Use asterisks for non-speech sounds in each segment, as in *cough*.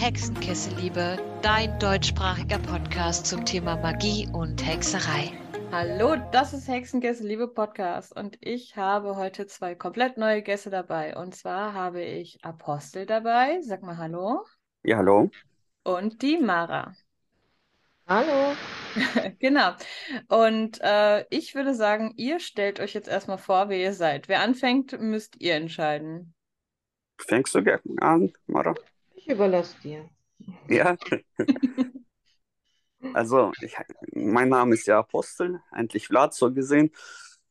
Hexenkessel-Liebe, dein deutschsprachiger Podcast zum Thema Magie und Hexerei. Hallo, das ist Hexenkessel-Liebe Podcast und ich habe heute zwei komplett neue Gäste dabei. Und zwar habe ich Apostel dabei. Sag mal Hallo. Ja, hallo. Und die Mara. Hallo. *laughs* genau. Und äh, ich würde sagen, ihr stellt euch jetzt erstmal vor, wer ihr seid. Wer anfängt, müsst ihr entscheiden. Fängst du gerne an, Mara? Überlasse dir. Ja. also, ich, mein Name ist ja Apostel, eigentlich Vlad so gesehen,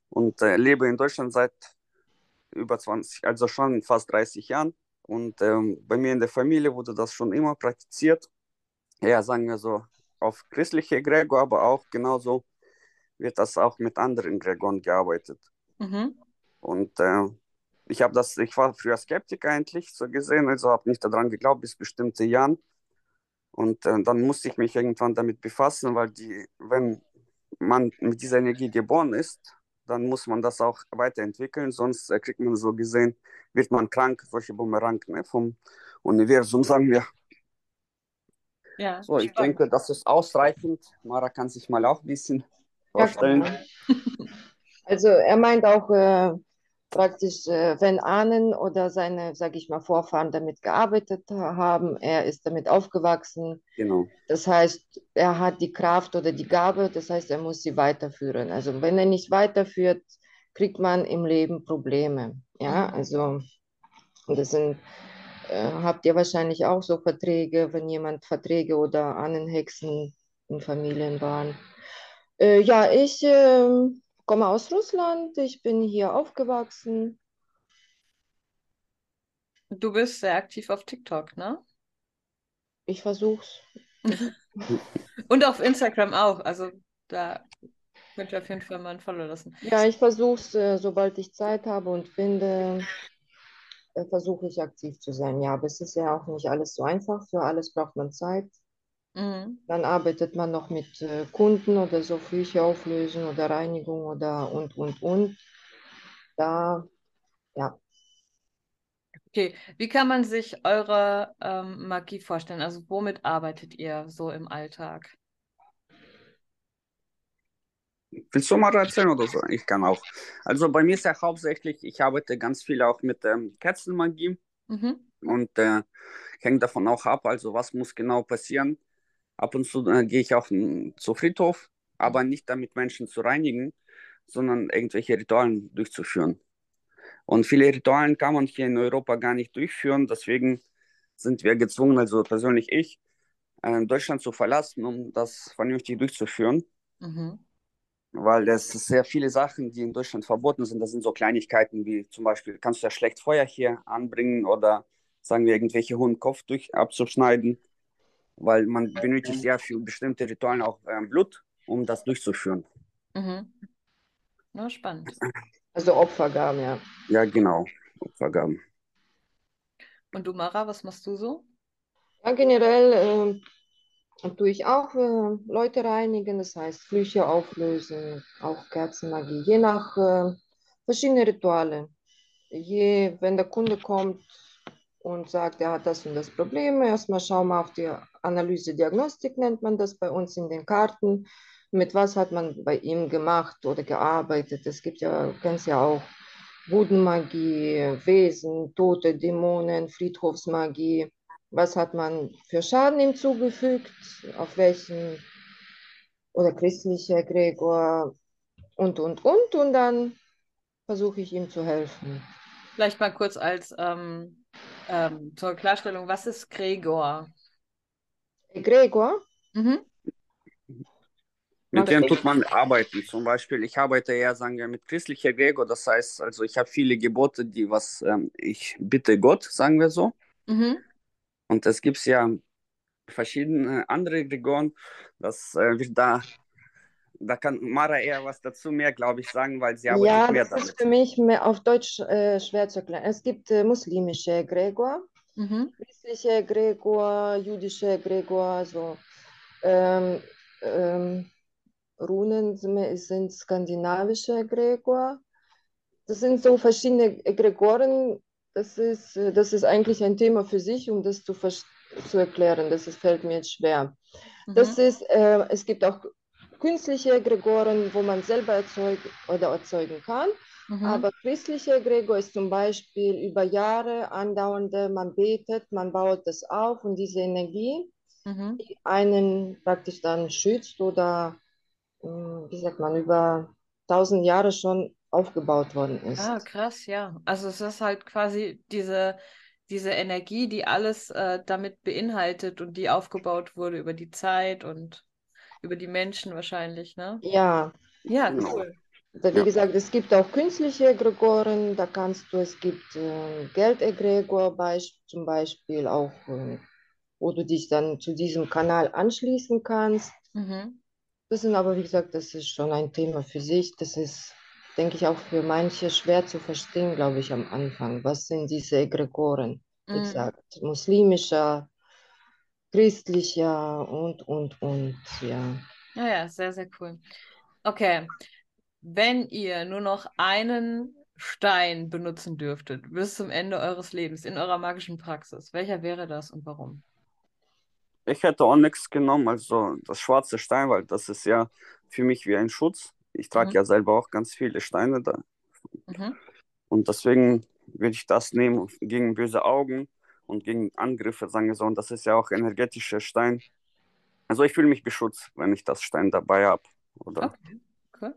und äh, lebe in Deutschland seit über 20, also schon fast 30 Jahren. Und ähm, bei mir in der Familie wurde das schon immer praktiziert. Ja, sagen wir so, auf christliche Gregor, aber auch genauso wird das auch mit anderen Gregoren gearbeitet. Mhm. Und äh, ich habe das, ich war früher Skeptiker eigentlich so gesehen, also habe nicht daran geglaubt bis bestimmte Jahren. Und äh, dann musste ich mich irgendwann damit befassen, weil die, wenn man mit dieser Energie geboren ist, dann muss man das auch weiterentwickeln, sonst äh, kriegt man so gesehen, wird man krank, solche Bumerang ne, vom Universum, *laughs* sagen wir. Ja, So, ich spannend. denke, das ist ausreichend. Mara kann sich mal auch ein bisschen Ja, vorstellen. klar. *laughs* Also er meint auch äh, praktisch, äh, wenn Ahnen oder seine, sage ich mal, Vorfahren damit gearbeitet ha- haben, er ist damit aufgewachsen. Genau. Das heißt, er hat die Kraft oder die Gabe, das heißt, er muss sie weiterführen. Also wenn er nicht weiterführt, kriegt man im Leben Probleme. Ja, also und das sind, äh, habt ihr wahrscheinlich auch so Verträge, wenn jemand Verträge oder Ahnenhexen in Familien waren. Äh, ja, ich ähm, komme aus Russland, ich bin hier aufgewachsen. Du bist sehr aktiv auf TikTok, ne? Ich versuch's. *laughs* Und auf Instagram auch. Also da könnt ihr auf jeden Fall mal ein Follow lassen. Ja, ich versuch's, äh, sobald ich Zeit habe und finde, äh, versuche ich aktiv zu sein. Ja, aber es ist ja auch nicht alles so einfach. Für alles braucht man Zeit. Mhm. Dann arbeitet man noch mit äh, Kunden oder so Flüche auflösen oder Reinigung oder und, und, und. Da, ja. Okay, wie kann man sich eure ähm, Magie vorstellen? Also womit arbeitet ihr so im Alltag? Willst du mal erzählen oder so? Ich kann auch. Also bei mir ist ja hauptsächlich, ich arbeite ganz viel auch mit ähm, Kerzenmagie Mhm. und äh, hängt davon auch ab, also was muss genau passieren. Ab und zu äh, gehe ich auch mm, zu Friedhof, aber nicht damit Menschen zu reinigen, sondern irgendwelche Ritualen durchzuführen. Und viele Ritualen kann man hier in Europa gar nicht durchführen, deswegen sind wir gezwungen, also persönlich ich, äh, Deutschland zu verlassen, um das vernünftig durchzuführen. Mhm. Weil es sehr viele Sachen, die in Deutschland verboten sind. Das sind so Kleinigkeiten wie zum Beispiel, kannst du ja schlecht Feuer hier anbringen oder sagen wir, irgendwelche hohen Kopf durch abzuschneiden, weil man benötigt ja für bestimmte Rituale auch ähm, Blut, um das durchzuführen. Mhm. Ja, spannend. Also Opfergaben, ja. Ja, genau. Opfergaben. Und du, Mara, was machst du so? Ja, generell äh, tue ich auch äh, Leute reinigen, das heißt Flüche auflösen, auch Kerzenmagie, je nach äh, verschiedene Rituale. Je, wenn der Kunde kommt und sagt, er hat das und das Problem, erstmal schauen wir auf die Analyse, Diagnostik nennt man das bei uns in den Karten. Mit was hat man bei ihm gemacht oder gearbeitet? Es gibt ja, kennst ja auch Voodoo-Magie, Wesen, Tote, Dämonen, Friedhofsmagie. Was hat man für Schaden ihm zugefügt? Auf welchen oder christlicher Gregor und, und, und. Und dann versuche ich ihm zu helfen. Vielleicht mal kurz als ähm, ähm, zur Klarstellung, was ist Gregor? Gregor? Mhm. Mit du? tut man arbeiten? Zum Beispiel, ich arbeite eher, sagen wir, mit christlicher Gregor. Das heißt, also ich habe viele Gebote, die was ähm, ich bitte Gott, sagen wir so. Mhm. Und es gibt ja verschiedene andere Gregoren. Das äh, wird da, da kann Mara eher was dazu mehr, glaube ich, sagen, weil sie arbeitet Ja, mehr das damit. ist für mich mehr auf Deutsch äh, schwer zu erklären. Es gibt äh, muslimische Gregor, Mhm. christliche Gregor, jüdische Gregor, so ähm, ähm, Runen sind skandinavische Gregor. Das sind so verschiedene Gregoren. Das ist, das ist eigentlich ein Thema für sich, um das zu, zu erklären. Das ist, fällt mir jetzt schwer. Mhm. Das ist, äh, es gibt auch künstliche Egregoren, wo man selber erzeugen oder erzeugen kann. Mhm. Aber christliche Egregor ist zum Beispiel über Jahre andauernde, man betet, man baut das auf und diese Energie, Mhm. die einen praktisch dann schützt oder, mh, wie sagt man, über tausend Jahre schon aufgebaut worden ist. Ah, krass, ja. Also es ist halt quasi diese, diese Energie, die alles äh, damit beinhaltet und die aufgebaut wurde über die Zeit und über die Menschen wahrscheinlich, ne? Ja, Ja, Genau. cool. Da, wie Ja. gesagt, es gibt auch künstliche Egregoren, da kannst du, es gibt äh, Geldegregor zum Beispiel auch, äh, wo du dich dann zu diesem Kanal anschließen kannst. Mhm. Das sind aber, wie gesagt, das ist schon ein Thema für sich. Das ist, denke ich, auch für manche schwer zu verstehen, glaube ich, am Anfang. Was sind diese Egregoren? Wie Mhm. gesagt, muslimischer, christlicher und, und, und, ja. Ja, ja, sehr, sehr cool. Okay. Wenn ihr nur noch einen Stein benutzen dürftet bis zum Ende eures Lebens in eurer magischen Praxis, welcher wäre das und warum? Ich hätte Onyx genommen, also das schwarze Stein, weil das ist ja für mich wie ein Schutz. Ich trage Mhm. ja selber auch ganz viele Steine da. Mhm. Und deswegen würde ich das nehmen gegen böse Augen und gegen Angriffe, sagen wir so. Und das ist ja auch energetischer Stein. Also ich fühle mich beschützt, wenn ich das Stein dabei habe. Oder Okay, cool.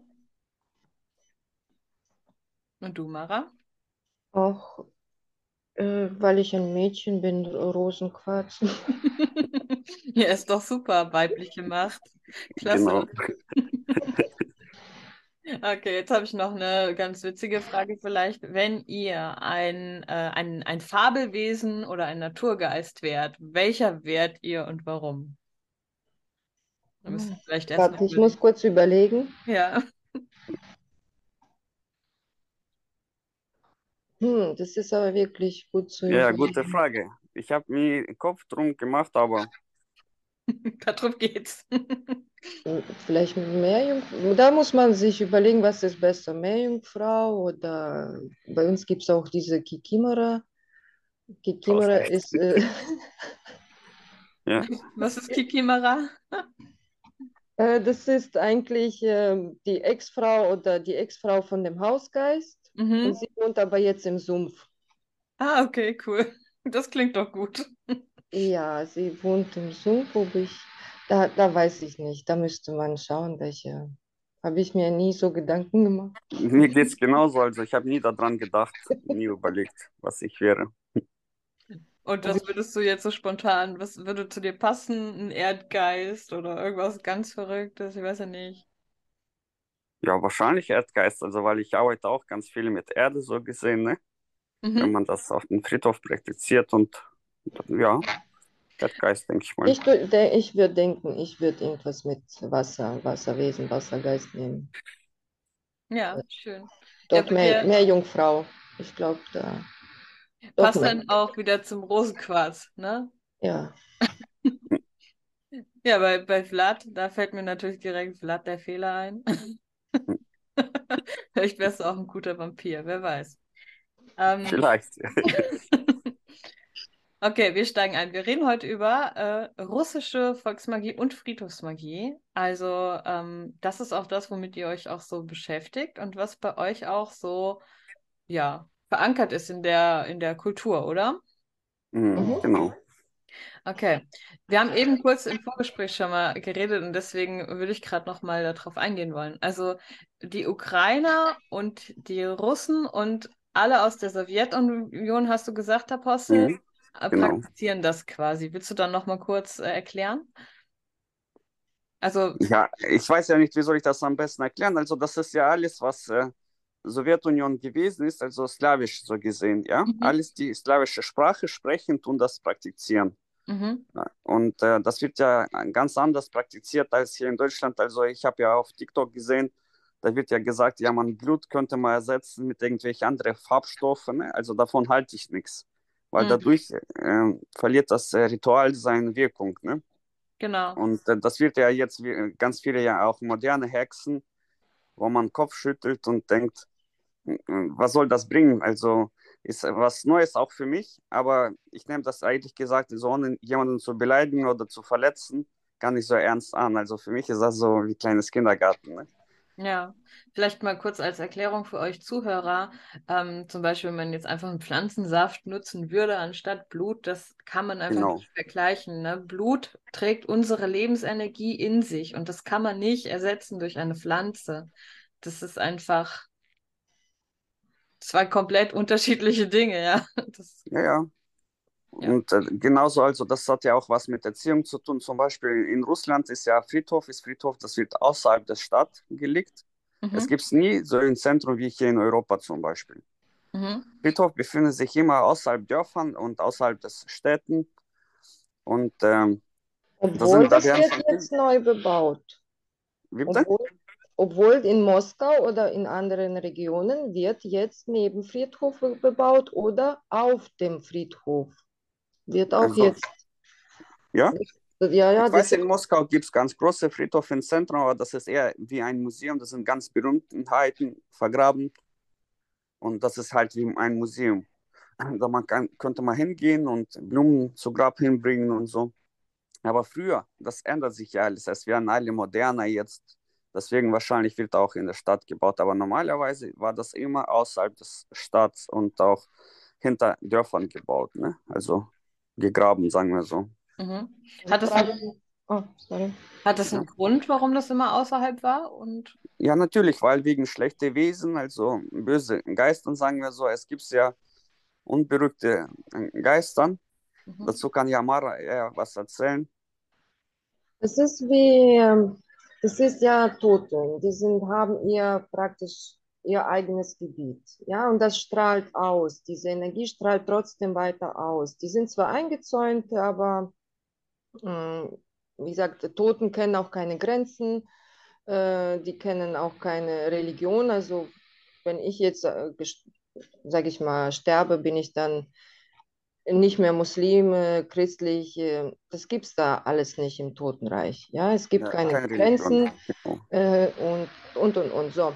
Und du, Mara? Auch, äh, weil ich ein Mädchen bin, Rosenquarz. *laughs* Ja, ist doch super, weibliche Macht. genau. Klasse. *laughs* Okay, jetzt habe ich noch eine ganz witzige Frage vielleicht. Wenn ihr ein, äh, ein, ein Fabelwesen oder ein Naturgeist wärt, welcher wärt ihr und warum? Da müsst ihr vielleicht erst Warte, ich muss kurz überlegen. Ja. Hm, das ist aber wirklich gut zu Ja, überlegen. gute Frage. Ich habe mir den Kopf drum gemacht, aber *laughs* Darum geht's. *laughs* Hm, Vielleicht Meerjungfrau. Da muss man sich überlegen, was ist besser, Meerjungfrau oder bei uns gibt es auch diese Kikimora. Kikimora Ausreichend. ist, äh, *laughs* ja, Was ist Kikimara? äh, das ist eigentlich ähm, die Ex-Frau oder die Ex-Frau von dem Hausgeist Mhm. und sie wohnt aber jetzt im Sumpf. Ah, okay, cool. Das klingt doch gut. Ja, sie wohnt im Sumpf, ob ich, da, da weiß ich nicht, da müsste man schauen, welche. Habe ich mir nie so Gedanken gemacht. mir geht es genauso. Also ich habe nie daran gedacht, nie überlegt, was ich wäre. Und was würdest du jetzt so spontan, was würde zu dir passen? Ein Erdgeist oder irgendwas ganz Verrücktes? Ich weiß ja nicht. Ja, wahrscheinlich Erdgeist, also weil ich arbeite auch ganz viel mit Erde so gesehen, ne? Wenn Mhm. man das auf dem Friedhof praktiziert und ja, Erdgeist, denke ich mal. Ich, ich würde denken, ich würde irgendwas mit Wasser, Wasserwesen, Wassergeist nehmen. Ja, schön. Doch, bei mehr, mehr Jungfrau. Ich glaube, da. Passt mehr. dann auch wieder zum Rosenquarz, ne? Ja. *laughs* Ja, bei, bei Vlad, da fällt mir natürlich direkt Vlad der Fehler ein. *laughs* *laughs* Vielleicht wärst du auch ein guter Vampir, wer weiß. Ähm, Vielleicht. *laughs* Okay, wir steigen ein. Wir reden heute über äh, russische Volksmagie und Friedhofsmagie. Also ähm, das ist auch das, womit ihr euch auch so beschäftigt und was bei euch auch so, ja, verankert ist in der, in der Kultur, oder? Mhm, Mhm. Genau. Okay. Wir haben eben kurz im Vorgespräch schon mal geredet und deswegen würde ich gerade noch mal darauf eingehen wollen. Also die Ukrainer und die Russen und alle aus der Sowjetunion, hast du gesagt, Apostel, Mhm, äh, genau. praktizieren das quasi. Willst du dann noch mal kurz äh, erklären? Also, Ja, ich weiß ja nicht, wie soll ich das am besten erklären. Also das ist ja alles, was äh, Sowjetunion gewesen ist, also slawisch so gesehen, ja. Mhm. Alles die slawische Sprache sprechen und das praktizieren. Mhm, Und äh, das wird ja ganz anders praktiziert als hier in Deutschland. Also ich habe ja auf TikTok gesehen, da wird ja gesagt, ja, man Blut könnte man ersetzen mit irgendwelchen anderen Farbstoffen. Ne? Also davon halte ich nichts, weil Mhm. dadurch äh, verliert das äh, Ritual seine Wirkung. Ne? genau. Und äh, das wird ja jetzt wie, ganz viele ja auch moderne Hexen, wo man Kopf schüttelt und denkt, äh, was soll das bringen? Also ist was Neues auch für mich, aber ich nehme das eigentlich gesagt, so ohne jemanden zu beleidigen oder zu verletzen, gar nicht so ernst an. Also für mich ist das so wie kleines Kindergarten. Ne? Ja, vielleicht mal kurz als Erklärung für euch Zuhörer. Ähm, zum Beispiel, wenn man jetzt einfach einen Pflanzensaft nutzen würde anstatt Blut, das kann man einfach Genau. nicht vergleichen. Ne? Blut trägt unsere Lebensenergie in sich und das kann man nicht ersetzen durch eine Pflanze. Das ist einfach zwei komplett unterschiedliche Dinge, ja. *laughs* Das, Ja, ja. Ja. Und äh, genauso, also das hat ja auch was mit Erziehung zu tun. Zum Beispiel in Russland ist ja Friedhof, ist Friedhof, das wird außerhalb der Stadt gelegt. Es mhm. gibt es nie so im Zentrum wie hier in Europa zum Beispiel. Mhm. Friedhof befindet sich immer außerhalb Dörfern und außerhalb des Städten. Und ähm, Obwohl sind- da das wird jetzt neu bebaut. wie bitte? Obwohl, obwohl in Moskau oder in anderen Regionen wird jetzt neben Friedhof bebaut oder auf dem Friedhof. Wird auch Also, jetzt. Ja? Ja, ja, ich weiß, in Moskau gibt es ganz große Friedhof im Zentrum, aber das ist eher wie ein Museum. Das sind ganz Berühmtheiten vergraben. Und das ist halt wie ein Museum. Da man kann, könnte man hingehen und Blumen zu Grab hinbringen und so. Aber früher, das ändert sich ja alles. Es werden alle moderner jetzt. Deswegen wahrscheinlich wird auch in der Stadt gebaut. Aber normalerweise war das immer außerhalb des Stadts und auch hinter Dörfern gebaut. Ne? Also gegraben, sagen wir so. Mhm. Hat es, einen, Oh, sorry. hat es einen Grund, warum das immer außerhalb war? Und Ja, natürlich, weil wegen schlechter Wesen, also böse Geistern, sagen wir so, es gibt ja unberückte Geistern. mhm. Dazu kann Yamara eher was erzählen. Das ist wie, ähm, das ist ja Tote. Die sind, haben ihr praktisch ihr eigenes Gebiet. Ja, und das strahlt aus. Diese Energie strahlt trotzdem weiter aus. Die sind zwar eingezäunt, aber mh, wie gesagt, Toten kennen auch keine Grenzen. Äh, die kennen auch keine Religion. Also wenn ich jetzt, äh, sage ich mal, sterbe, bin ich dann nicht mehr Muslime, christlich, das gibt es da alles nicht im Totenreich. Ja, es gibt Ja, keine keine Grenzen. Genau. äh, und, und, und, und. So.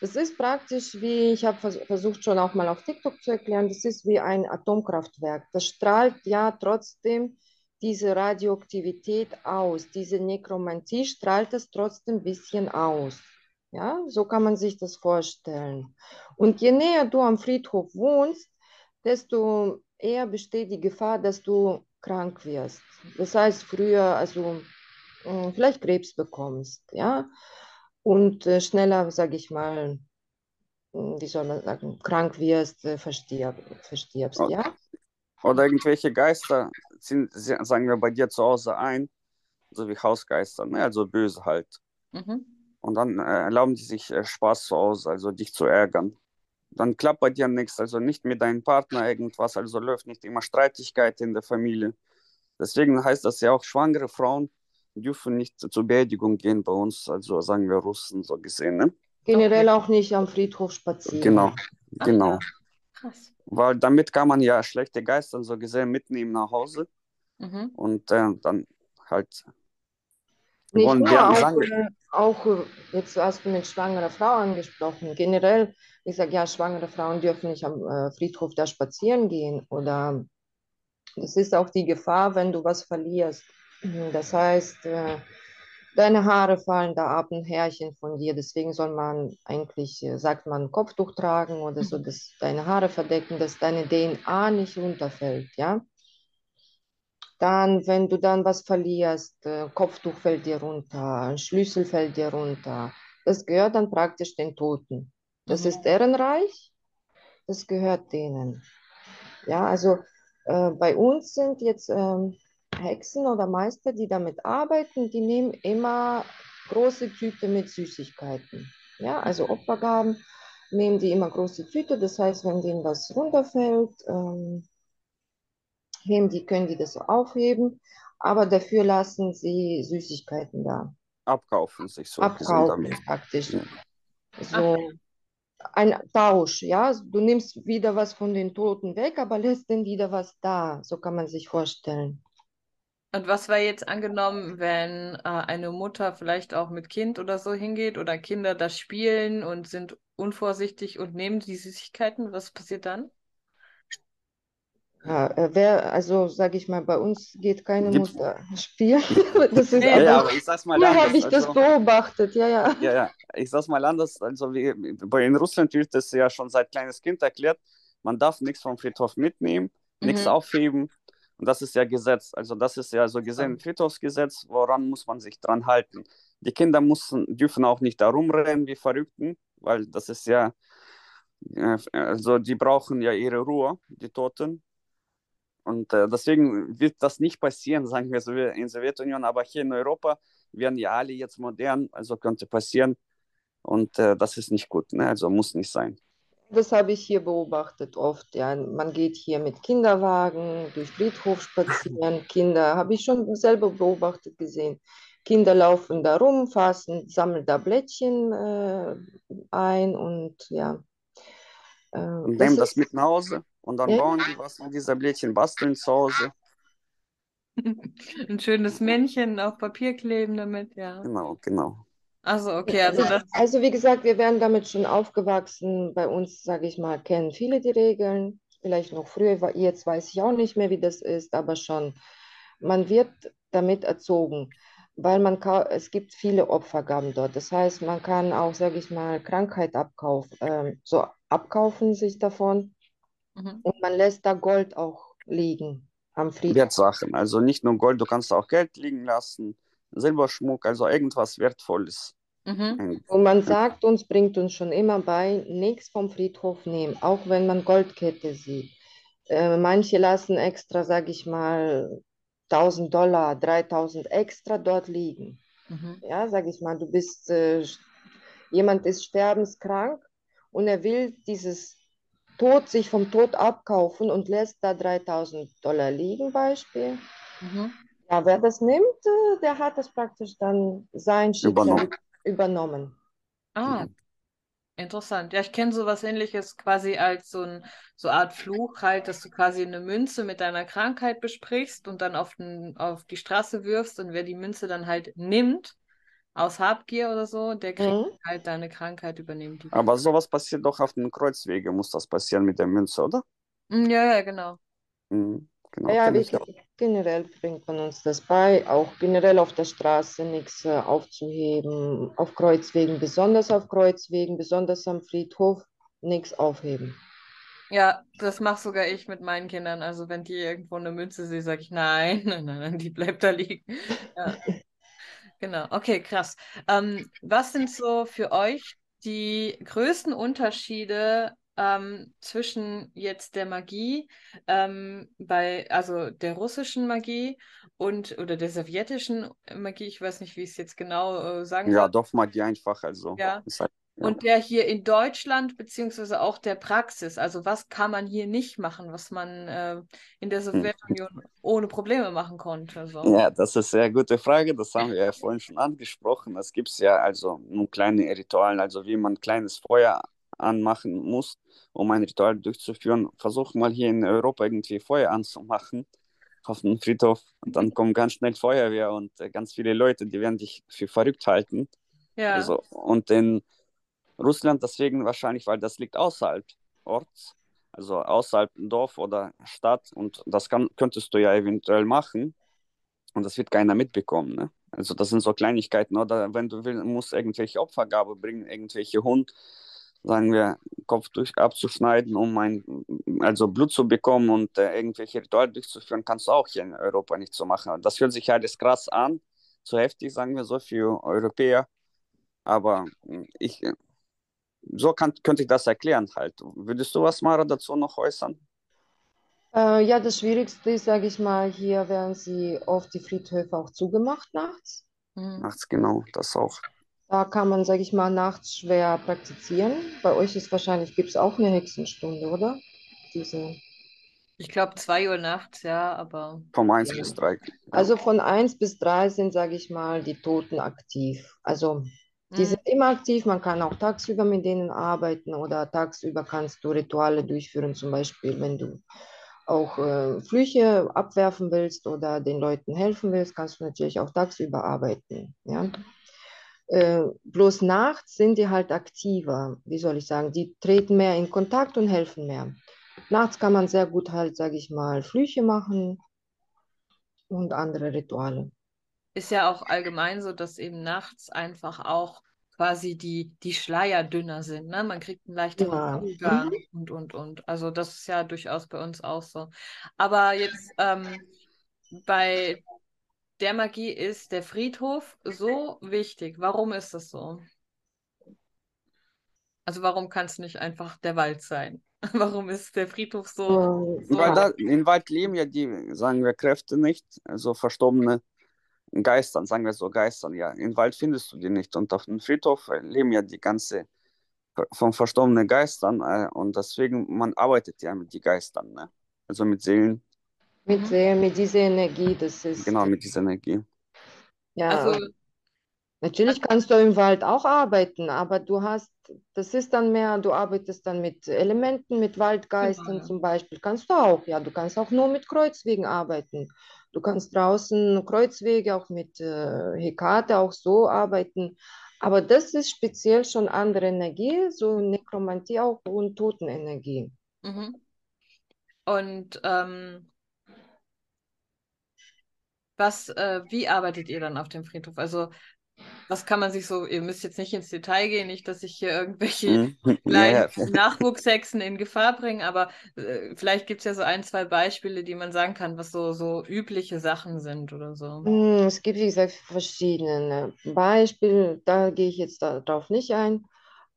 Das ist praktisch wie, ich habe vers versucht schon auch mal auf TikTok zu erklären, das ist wie ein Atomkraftwerk. Das strahlt ja trotzdem diese Radioaktivität aus. Diese Nekromantie strahlt es trotzdem ein bisschen aus. Ja, so kann man sich das vorstellen. Und je näher du am Friedhof wohnst, desto eher besteht die Gefahr, dass du krank wirst. Das heißt, früher, also mh, vielleicht Krebs bekommst, ja, und äh, schneller, sage ich mal, mh, wie soll man sagen, krank wirst, äh, verstirb, verstirbst, Oh. ja. Oder irgendwelche Geister ziehen, sagen wir, bei dir zu Hause ein, so wie Hausgeister, ne? also böse halt. Mhm. Und dann äh, erlauben die sich äh, Spaß zu Hause, also dich zu ärgern. Dann klappt bei dir nichts, also nicht mit deinem Partner irgendwas, also läuft nicht immer Streitigkeit in der Familie. Deswegen heißt das ja auch, schwangere Frauen dürfen nicht zur Beerdigung gehen bei uns, also sagen wir Russen so gesehen. Ne? Generell auch nicht am Friedhof spazieren. Genau, Ach genau. ja, krass. Weil damit kann man ja schlechte Geister so gesehen mitnehmen nach Hause Mhm. und äh, dann halt Nicht nur, auch, äh, auch äh, jetzt hast du mit schwangerer Frau angesprochen. Generell, ich sage ja, schwangere Frauen dürfen nicht am äh, Friedhof da spazieren gehen. Oder es ist auch die Gefahr, wenn du was verlierst. Das heißt, äh, deine Haare fallen da ab, ein Härchen von dir. Deswegen soll man eigentlich, äh, sagt man, Kopftuch tragen oder so, dass deine Haare verdecken, dass deine DNA nicht runterfällt, ja. Dann, wenn du dann was verlierst, äh, Kopftuch fällt dir runter, ein Schlüssel fällt dir runter. Das gehört dann praktisch den Toten. Das Mhm. ist ehrenreich, das gehört denen. Ja, also äh, bei uns sind jetzt ähm, Hexen oder Meister, die damit arbeiten, die nehmen immer große Tüte mit Süßigkeiten. Ja, also Opfergaben nehmen die immer große Tüte. Das heißt, wenn denen was runterfällt, ähm, heben die, können die das aufheben, aber dafür lassen sie Süßigkeiten da. abkaufen sich so. Abkaufen praktisch. Ja. So ein Tausch, ja. Du nimmst wieder was von den Toten weg, aber lässt dann wieder was da. So kann man sich vorstellen. Und was wäre jetzt angenommen, wenn äh, eine Mutter vielleicht auch mit Kind oder so hingeht oder Kinder da spielen und sind unvorsichtig und nehmen die Süßigkeiten? Was passiert dann? Ja, äh, wer, also sage ich mal, bei uns geht keine Gibt's- Mutter *laughs* spielen. *laughs* Das ist Ja, ja, aber, ich sag's mal anders. habe ich das also- beobachtet, ja, ja. Ja, ja, ich sag's mal anders. Also wie, bei in Russland wird das ja schon seit kleines Kind erklärt, man darf nichts vom Friedhof mitnehmen, nichts Mhm. aufheben. Und das ist ja Gesetz. Also das ist ja so gesehen ein Friedhofsgesetz, woran muss man sich dran halten. Die Kinder müssen, dürfen auch nicht da rumrennen wie Verrückten, weil das ist ja, äh, also die brauchen ja ihre Ruhe, die Toten. Und äh, deswegen wird das nicht passieren, sagen wir so wie in der Sowjetunion, aber hier in Europa werden ja alle jetzt modern, also könnte passieren. Und äh, das ist nicht gut, ne? also muss nicht sein. Das habe ich hier beobachtet oft. Ja, man geht hier mit Kinderwagen durch Friedhof spazieren. *laughs* Kinder habe ich schon selber beobachtet gesehen. Kinder laufen da rum, fassen, sammeln da Blättchen äh, ein und ja. Äh, Und das nehmen das ist- mit nach Hause und dann Ja. bauen die was mit dieser Blättchen, basteln zu Hause. Ein schönes Männchen auf Papier kleben damit, ja. Genau, genau. Also, okay, also das. Also wie gesagt, wir werden damit schon aufgewachsen. Bei uns, sage ich mal, kennen viele die Regeln. Vielleicht noch früher, jetzt weiß ich auch nicht mehr, wie das ist, aber schon. Man wird damit erzogen, weil man es gibt viele Opfergaben dort. Das heißt, man kann auch, sage ich mal, Krankheit abkaufen, ähm, so abkaufen sich davon Mhm. und man lässt da Gold auch liegen am Friedhof. Wertsachen, also nicht nur Gold, du kannst auch Geld liegen lassen, Silberschmuck, also irgendwas Wertvolles. Mhm. Und man sagt uns, bringt uns schon immer bei, nichts vom Friedhof nehmen, auch wenn man Goldkette sieht. Äh, manche lassen extra, sage ich mal, 1000 Dollar, 3000 extra dort liegen. Mhm. Ja, sage ich mal, du bist, äh, jemand ist sterbenskrank und er will dieses Tod, sich vom Tod abkaufen und lässt da 3000 Dollar liegen, Beispiel. Mhm. Ja, wer das nimmt, äh, der hat das praktisch dann sein Schicksal Übernommen. übernommen. Ah, interessant. Ja, ich kenne sowas ähnliches quasi als so ein so Art Fluch halt, dass du quasi eine Münze mit deiner Krankheit besprichst und dann auf den, auf die Straße wirfst und wer die Münze dann halt nimmt, aus Habgier oder so, der kriegt Mhm. halt deine Krankheit übernehmen. Die. Aber sowas passiert doch auf den Kreuzwegen, muss das passieren mit der Münze, oder? Mm, Ja, ja, genau. Mhm, genau, Ja, kenn wie, ich auch. generell bringt man uns das bei, auch generell auf der Straße nichts äh, aufzuheben, auf Kreuzwegen, besonders auf Kreuzwegen, besonders am Friedhof, nichts aufheben. Ja, das mache sogar ich mit meinen Kindern. Also wenn die irgendwo eine Münze sehen, sage ich nein, nein, *laughs* nein, nein, die bleibt da liegen. Ja. Genau, okay, krass. Ähm, was sind so für euch die größten Unterschiede ähm, zwischen jetzt der Magie ähm, bei, also der russischen Magie und oder der sowjetischen Magie, ich weiß nicht, wie ich es jetzt genau äh, sagen Ja, soll, Dorfmagie einfach, also. Ja. Ist halt. Und der hier in Deutschland, beziehungsweise auch der Praxis. Also was kann man hier nicht machen, was man äh, in der Sowjetunion ohne Probleme machen konnte. So. Ja, das ist eine sehr gute Frage. Das haben wir ja *laughs* vorhin schon angesprochen. Es gibt ja also nur kleine Rituale, also wie man ein kleines Feuer anmachen muss, um ein Ritual durchzuführen. Versuch mal hier in Europa irgendwie Feuer anzumachen auf dem Friedhof. Und dann kommen ganz schnell Feuerwehr und äh, ganz viele Leute, die werden dich für verrückt halten. Ja. Also, und in Russland deswegen wahrscheinlich, weil das liegt außerhalb Orts, also außerhalb Dorf oder Stadt und das kann, könntest du ja eventuell machen und das wird keiner mitbekommen. Ne? Also das sind so Kleinigkeiten oder wenn du willst, musst irgendwelche Opfergabe bringen, irgendwelche Hund, sagen wir, Kopf durch abzuschneiden, um ein, also Blut zu bekommen und äh, irgendwelche Rituale durchzuführen, kannst du auch hier in Europa nicht so machen. Das hört sich alles krass an, zu heftig, sagen wir so, für Europäer. Aber ich, so kann, könnte ich das erklären halt. Würdest du was, Mara, dazu noch äußern? Äh, ja, das Schwierigste ist, sage ich mal, hier werden sie oft die Friedhöfe auch zugemacht nachts. Mhm. Nachts genau, das auch. Da kann man, sage ich mal, nachts schwer praktizieren. Bei euch ist wahrscheinlich, gibt es auch eine Hexenstunde, oder? Diese. Ich glaube, zwei Uhr nachts, ja, aber. Vom 1 Ja. bis 3. Also von 1 bis 3 sind, sage ich mal, die Toten aktiv. Also die Mhm. sind immer aktiv, man kann auch tagsüber mit denen arbeiten oder tagsüber kannst du Rituale durchführen, zum Beispiel, wenn du auch äh, Flüche abwerfen willst oder den Leuten helfen willst, kannst du natürlich auch tagsüber arbeiten. Ja? Äh, bloß nachts sind die halt aktiver, wie soll ich sagen, die treten mehr in Kontakt und helfen mehr. nachts kann man sehr gut halt, sage ich mal, Flüche machen und andere Rituale. Ist ja auch allgemein so, dass eben nachts einfach auch quasi die, die Schleier dünner sind. Ne? Man kriegt einen leichteren Ja. Zugang und, und, und. Also das ist ja durchaus bei uns auch so. Aber jetzt ähm, bei der Magie ist der Friedhof so wichtig. Warum ist das so? Also warum kann es nicht einfach der Wald sein? *laughs* Warum ist der Friedhof so, so Weil da im Wald leben ja die, sagen wir, Kräfte nicht, also verstorbene Geistern, sagen wir so Geistern, ja. Im Wald findest du die nicht. Und auf dem Friedhof leben ja die ganze von verstorbenen Geistern äh, und deswegen, man arbeitet ja mit den Geistern, ne? Also mit Seelen, mit, der, mit dieser Energie, das ist, genau, mit dieser Energie. ja, Also natürlich kannst du im Wald auch arbeiten, aber du hast, das ist dann mehr, du arbeitest dann mit Elementen, mit Waldgeistern Genau, ja. zum Beispiel, kannst du auch, ja, du kannst auch nur mit Kreuzwegen arbeiten. Du kannst draußen Kreuzwege auch mit äh, Hekate auch so arbeiten, aber das ist speziell schon andere Energie, so Nekromantie auch und Totenenergie. Mhm. Und ähm, was, äh, wie arbeitet ihr dann auf dem Friedhof? Also, was kann man sich so, ihr müsst jetzt nicht ins Detail gehen, nicht, dass ich hier irgendwelche. *laughs* Ja, kleinen ja. Nachwuchshexen in Gefahr bringe, aber äh, vielleicht gibt es ja so ein, zwei Beispiele, die man sagen kann, was so, so übliche Sachen sind oder so. Mm, Es gibt, wie gesagt, verschiedene Beispiele, da gehe ich jetzt darauf nicht ein.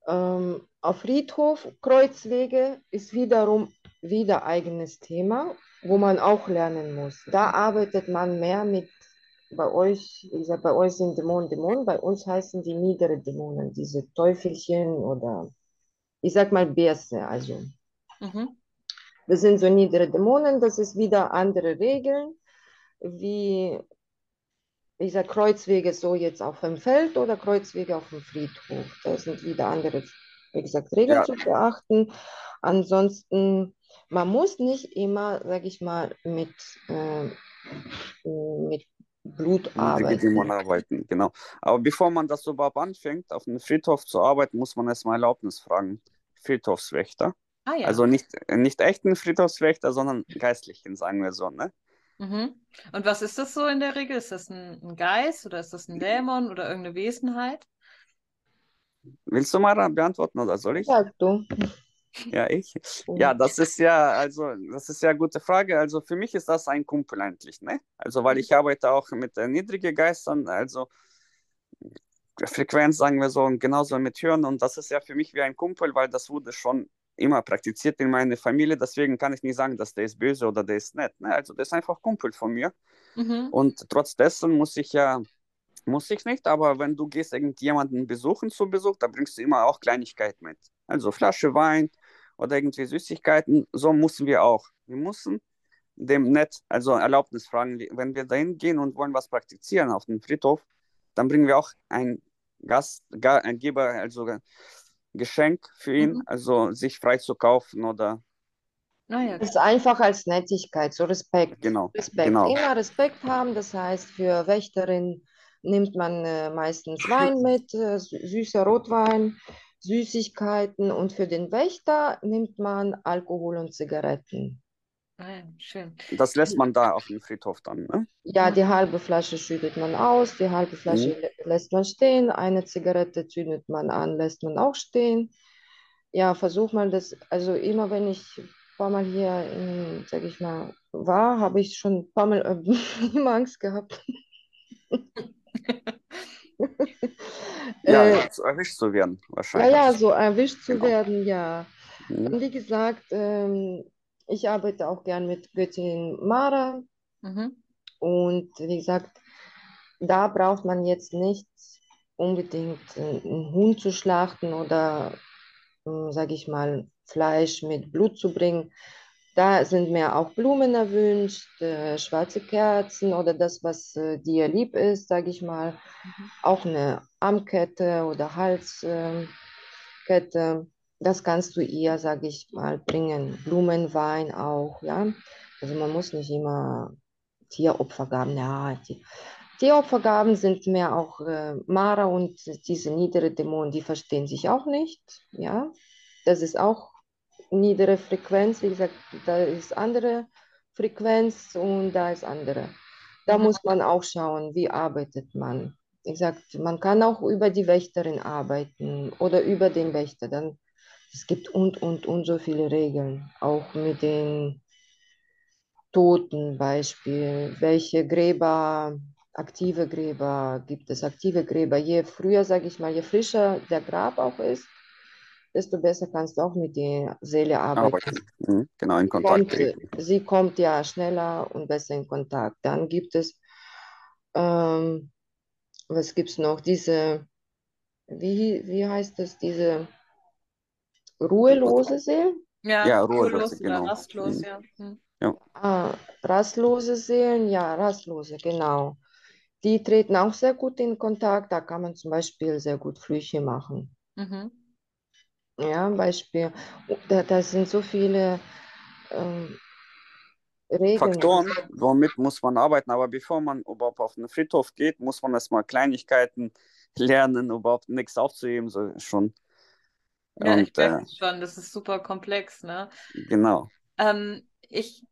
Ähm, auf Friedhof, Kreuzwege ist wiederum wieder eigenes Thema, wo man auch lernen muss. Da arbeitet man mehr mit, bei euch, wie gesagt, bei euch sind Dämonen Dämonen, bei uns heißen die niedere Dämonen, diese Teufelchen oder ich sag mal Bärse, also. Mhm. Das sind so niedere Dämonen, das ist wieder andere Regeln, wie ich sag Kreuzwege so jetzt auf dem Feld oder Kreuzwege auf dem Friedhof. Da sind wieder andere, wie gesagt, Regeln Ja. zu beachten. Ansonsten, man muss nicht immer, sag ich mal, mit, äh, mit Blut Niedrige arbeiten. Genau. Aber bevor man das überhaupt anfängt, auf einem Friedhof zu arbeiten, muss man erstmal Erlaubnis fragen. Friedhofswächter. Ah ja. Also nicht, nicht echten Friedhofswächter, sondern geistlichen, sagen wir so, ne? Mhm. Und was ist das so in der Regel? Ist das ein, ein Geist oder ist das ein Dämon oder irgendeine Wesenheit? Willst du mal beantworten oder soll ich? Sag du. Ja, ich. Ja, das ist ja, also, das ist ja eine gute Frage. Also für mich ist das ein Kumpel eigentlich, ne? Also, weil ich arbeite auch mit äh, niedrigen Geistern, also Frequenz, sagen wir so, und genauso mit Hören. Und das ist ja für mich wie ein Kumpel, weil das wurde schon immer praktiziert in meiner Familie. Deswegen kann ich nicht sagen, dass der ist böse oder der ist nett. Ne? Also, der ist einfach Kumpel von mir. Mhm. Und trotz dessen muss ich ja, muss ich nicht, aber wenn du gehst irgendjemanden besuchen zu Besuch, da bringst du immer auch Kleinigkeit mit. Also Flasche Wein oder irgendwie Süßigkeiten, so müssen wir auch. Wir müssen dem nett, also Erlaubnis fragen, wenn wir dahin gehen und wollen was praktizieren auf dem Friedhof, dann bringen wir auch ein Gast, Ga- ein Geber, also Geschenk für ihn, Mhm. also sich frei zu kaufen oder Naja, Das ist einfach als Nettigkeit, so Respekt. genau, Respekt. genau. Immer Respekt haben, das heißt, für Wächterin nimmt man äh, meistens Wein *laughs* mit, äh, sü- süßer Rotwein, Süßigkeiten und für den Wächter nimmt man Alkohol und Zigaretten. naja, schön. Das lässt man da auf dem Friedhof dann, ne? Ja, Mhm. die halbe Flasche schüttet man aus, die halbe Flasche lä- lässt man stehen, eine Zigarette zündet man an, lässt man auch stehen. Ja, versuch mal das, also immer wenn ich ein paar Mal hier, in, sag ich mal, war, habe ich schon ein paar Mal äh, *laughs* immer Angst gehabt. *laughs* Ja, Äh, erwischt zu werden, ja, wahrscheinlich. ja, so erwischt zu Genau. werden, ja. Mhm. Und wie gesagt, ähm, ich arbeite auch gern mit Göttin Mara. Mhm. Und wie gesagt, da braucht man jetzt nicht unbedingt einen einen Huhn zu schlachten oder, sage ich mal, Fleisch mit Blut zu bringen. Da sind mir auch Blumen erwünscht, äh, schwarze Kerzen oder das, was äh, dir lieb ist, sage ich mal. Auch eine Armkette oder Halskette. Das kannst du ihr, sage ich mal, bringen. Blumen, Wein auch, ja. Also man muss nicht immer Tieropfergaben, ja. Die Tieropfergaben sind mehr auch äh, Mara und diese niedere Dämonen, die verstehen sich auch nicht, ja. Das ist auch niedere Frequenz, wie gesagt, da ist andere Frequenz und da ist andere. Da Mhm. muss man auch schauen, wie arbeitet man. Wie gesagt, man kann auch über die Wächterin arbeiten oder über den Wächter. Dann, es gibt und, und, und so viele Regeln. Auch mit den Toten Beispiel. Welche Gräber, aktive Gräber gibt es? Aktive Gräber. Je früher, sage ich mal, je frischer der Grab auch ist, desto besser kannst du auch mit der Seele arbeiten. Arbeiten. Mhm. Genau, in Kontakt Kommt, treten. sie kommt ja schneller und besser in Kontakt. Dann gibt es, ähm, was gibt es noch? Diese, wie, wie heißt das? Diese ruhelose Seelen? Ja, Ja, ruhelos ruhelos, oder genau. rastlos, Mhm. ja. Hm. Ah, rastlose Seelen, ja, rastlose, genau. Die treten auch sehr gut in Kontakt. Da kann man zum Beispiel sehr gut Flüche machen. Mhm. Ja, Beispiel. Da, da sind so viele ähm, Regeln. Faktoren, womit muss man arbeiten. Aber bevor man überhaupt auf den Friedhof geht, muss man erstmal Kleinigkeiten *laughs* lernen, überhaupt nichts aufzuheben. So schon. Ja, ich Und merke äh, schon, das ist super komplex, ne? genau. Ähm, ich,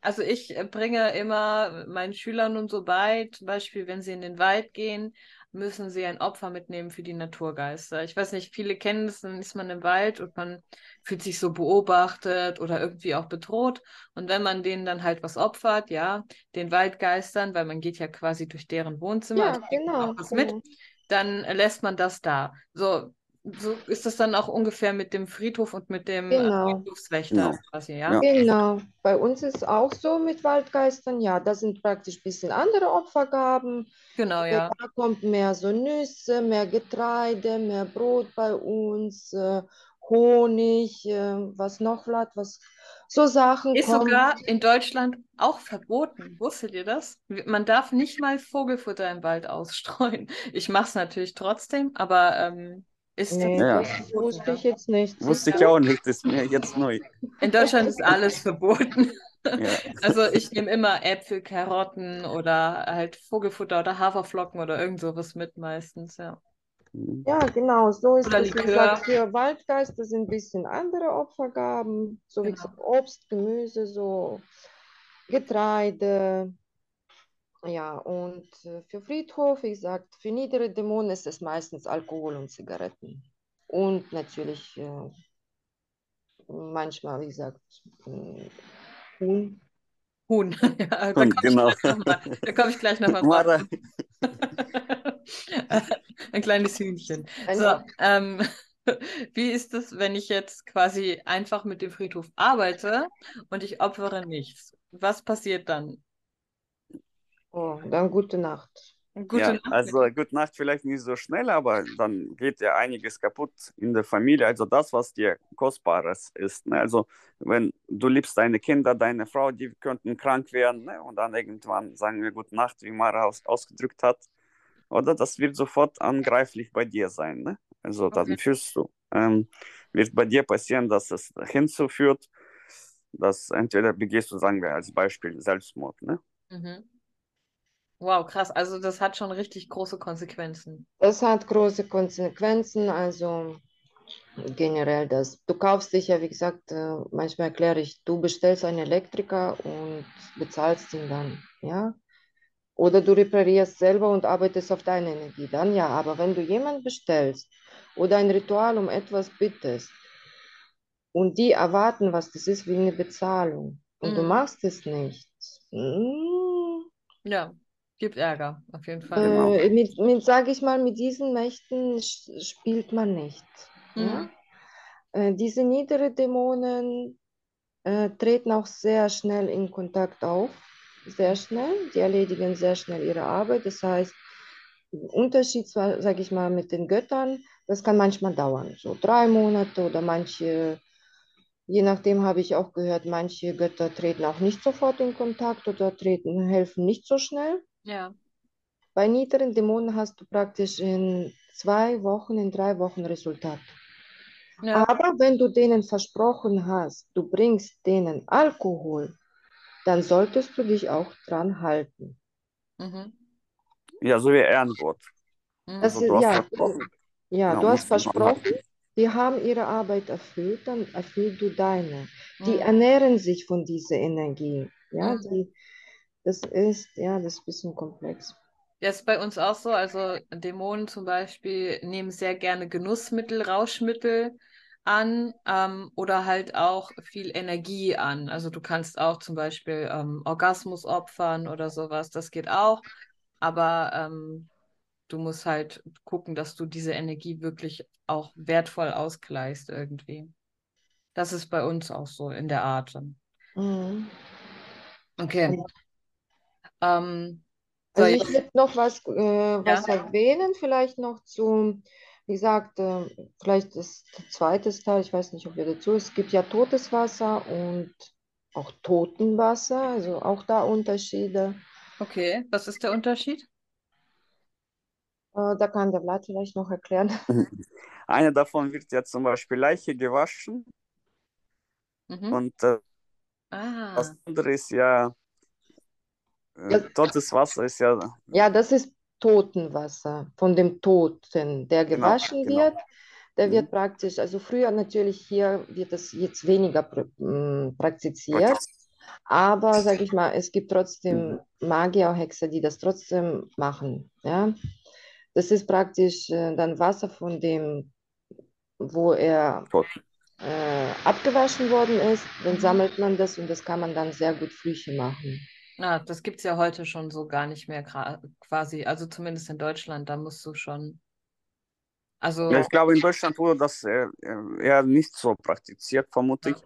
also ich bringe immer meinen Schülern und so bei, zum Beispiel, wenn sie in den Wald gehen, müssen sie ein Opfer mitnehmen für die Naturgeister. Ich weiß nicht, viele kennen es, dann ist man im Wald und man fühlt sich so beobachtet oder irgendwie auch bedroht. Und wenn man denen dann halt was opfert, ja, den Waldgeistern, weil man geht ja quasi durch deren Wohnzimmer, Ja, also genau, auch was mit, genau. dann lässt man das da. So, so ist das dann auch ungefähr mit dem Friedhof und mit dem äh, Genau. Friedhofswächter Genau. quasi, ja? Ja. Genau, bei uns ist es auch so mit Waldgeistern, ja, das sind praktisch ein bisschen andere Opfergaben. Genau, ja. Da kommt mehr so Nüsse, mehr Getreide, mehr Brot bei uns, äh, Honig, äh, was noch, Vlad, was so Sachen Ist kommen. sogar in Deutschland auch verboten. Wusstet ihr das? Man darf nicht mal Vogelfutter im Wald ausstreuen. Ich mache es natürlich trotzdem, aber ähm, ist Nee, Ja. das wusste ich jetzt nicht. Wusste ich auch nicht, das ist mir jetzt neu. In Deutschland ist alles verboten. Ja. Also ich nehme immer Äpfel, Karotten oder halt Vogelfutter oder Haferflocken oder irgend sowas mit meistens, ja. Mhm. Ja, genau, so ist Oder es. Wie Likör. gesagt, für Waldgeister sind ein bisschen andere Opfergaben, so wie Genau. gesagt, Obst, Gemüse, so Getreide. Ja, und äh, für Friedhof, wie gesagt, für niedere Dämonen ist es meistens Alkohol und Zigaretten. Und natürlich äh, manchmal, wie gesagt, äh, Huhn. Huhn. *laughs* Ja, da komme ich genau. gleich noch mal, da komme ich gleich nochmal drauf. Mara, *laughs* Ein kleines Hühnchen. Ein- So, ähm, *laughs* wie ist es, wenn ich jetzt quasi einfach mit dem Friedhof arbeite und ich opfere nichts? Was passiert dann? Oh, dann gute Nacht. Gute ja, Nacht. also gute Nacht vielleicht nicht so schnell, aber dann geht ja einiges kaputt in der Familie. Also das, was dir Kostbares ist. Ne? Also wenn du liebst deine Kinder, deine Frau, die könnten krank werden ne? und dann irgendwann sagen wir Gute Nacht, wie Mara aus, ausgedrückt hat. Oder das wird sofort angreiflich bei dir sein. Ne? Also dann Okay. fühlst du, ähm, wird bei dir passieren, dass es hinzuführt, dass entweder begehst du, sagen wir als Beispiel, Selbstmord. Ne? Mhm. Wow, krass. Also das hat schon richtig große Konsequenzen. Das hat große Konsequenzen, also generell das. Du kaufst dich ja, wie gesagt, äh, manchmal erkläre ich, du bestellst einen Elektriker und bezahlst ihn dann, ja. Oder du reparierst selber und arbeitest auf deine Energie, dann ja. Aber wenn du jemanden bestellst oder ein Ritual um etwas bittest und die erwarten, was das ist, wie eine Bezahlung und du Mhm. machst es nicht, mm, Ja, gibt Ärger, auf jeden Fall. Genau. äh, mit, mit sage ich mal, mit diesen Mächten spielt man nicht. Ja? Mhm. Äh, diese niedere Dämonen äh, treten auch sehr schnell in Kontakt auf. Sehr schnell. Die erledigen sehr schnell ihre Arbeit. Das heißt, Unterschied, sage ich mal, mit den Göttern, das kann manchmal dauern. So drei Monate oder manche, je nachdem habe ich auch gehört, manche Götter treten auch nicht sofort in Kontakt oder treten, helfen nicht so schnell. Ja. Bei niederen Dämonen hast du praktisch in zwei Wochen, in drei Wochen Resultat. Ja. Aber wenn du denen versprochen hast, du bringst denen Alkohol, dann solltest du dich auch dran halten. Mhm. Ja, so wie Ehrengott. Mhm. Das Also du ist- hast ja, ja, Ja, du hast musst du dran versprochen, die haben ihre Arbeit erfüllt, dann erfüll du deine. Die Mhm. ernähren sich von dieser Energie. Ja, Mhm. die, das ist, ja, das ist ein bisschen komplex. Ja, ist bei uns auch so. Also Dämonen zum Beispiel nehmen sehr gerne Genussmittel, Rauschmittel an ähm, oder halt auch viel Energie an. Also du kannst auch zum Beispiel ähm, Orgasmus opfern oder sowas. Das geht auch. Aber ähm, du musst halt gucken, dass du diese Energie wirklich auch wertvoll ausgleichst irgendwie. Das ist bei uns auch so in der Art. Mhm. Okay. Ähm, so, Also ich würde noch was, äh, was erwähnen, vielleicht noch zu, wie gesagt, äh, vielleicht das zweite Teil, ich weiß nicht, ob wir dazu, es gibt ja totes Wasser und auch Totenwasser, also auch da Unterschiede. okay, was ist der Unterschied? Äh, da kann der Vlad vielleicht noch erklären. *laughs* Eine davon wird ja zum Beispiel Leiche gewaschen Mhm. und äh, Ah, das andere ist ja, Ja. totes Wasser ist ja, Ja, das ist Totenwasser von dem Toten, der Genau, gewaschen genau. wird. Der Mhm. wird praktisch, also früher natürlich hier wird das jetzt weniger pr- m, praktiziert, aber sage ich mal, es gibt trotzdem Magier, Hexer, die das trotzdem machen. Ja? Das ist praktisch äh, dann Wasser von dem, wo er äh, abgewaschen worden ist, dann Mhm. sammelt man das und das kann man dann sehr gut Flüche machen. Ah, das gibt es ja heute schon so gar nicht mehr quasi. Also zumindest in Deutschland, da musst du schon. Also, Ja, ich glaube, in Deutschland wurde das äh, äh, eher nicht so praktiziert, vermute ich.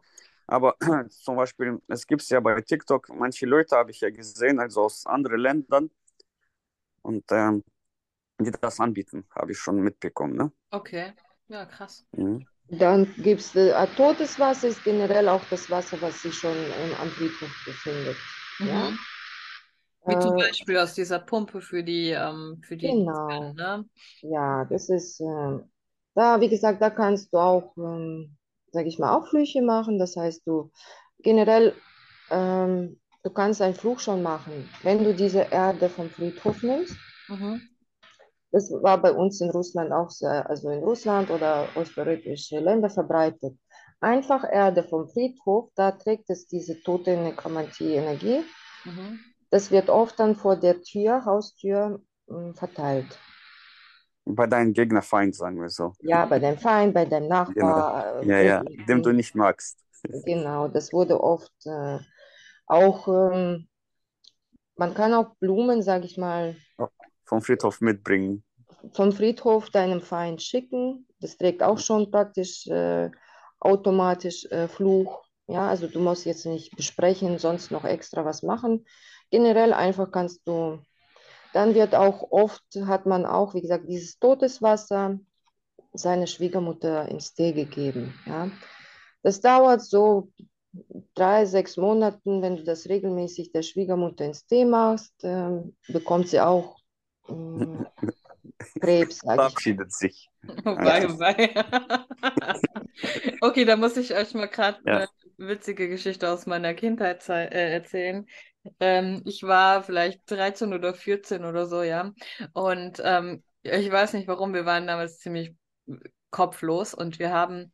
Aber *clears throat* zum Beispiel, es gibt es ja bei TikTok, manche Leute habe ich ja gesehen, also aus anderen Ländern, und ähm, die das anbieten, habe ich schon mitbekommen. Ne? okay. Ja, krass. Mhm. Dann gibt es äh, totes Wasser, ist generell auch das Wasser, was sich schon am Friedhof befindet. Ja? Mhm. Wie zum Äh, Beispiel aus dieser Pumpe für die, ähm, für die Genau. ne? ja, das ist, äh, da, wie gesagt, da kannst du auch, ähm, sag ich mal, auch Flüche machen. Das heißt, du generell, ähm, du kannst einen Fluch schon machen, wenn du diese Erde vom Friedhof nimmst. Mhm. Das war bei uns in Russland auch sehr, also in Russland oder osteuropäische Länder verbreitet. Einfach Erde vom Friedhof, da trägt es diese tote Nekromantie-Energie. Mhm. Das wird oft dann vor der Tür, Haustür, mh, verteilt. Bei deinem Gegnerfeind, sagen wir so. Ja, bei deinem Feind, bei deinem Nachbar. äh, Ja, ja, dem du nicht magst. Genau, das wurde oft äh, auch, ähm, man kann auch Blumen, sage ich mal, Vom Friedhof mitbringen. vom Friedhof deinem Feind schicken. Das trägt auch schon praktisch äh, automatisch äh, Fluch. Ja, also du musst jetzt nicht besprechen, sonst noch extra was machen. Generell einfach kannst du, dann wird auch oft, hat man auch, wie gesagt, dieses totes Wasser seiner Schwiegermutter ins Tee gegeben. Ja. Das dauert so drei, sechs Monaten, wenn du das regelmäßig der Schwiegermutter ins Tee machst, ähm, bekommt sie auch ähm, *laughs* Krebs. Verabschiedet sich. Wobei, *laughs* Ja. wobei. *laughs* Okay, da muss ich euch mal gerade Ja. eine witzige Geschichte aus meiner Kindheit äh, erzählen. Ähm, ich war vielleicht 13 oder 14 oder so, ja. Und ähm, ich weiß nicht warum, wir waren damals ziemlich kopflos und wir haben,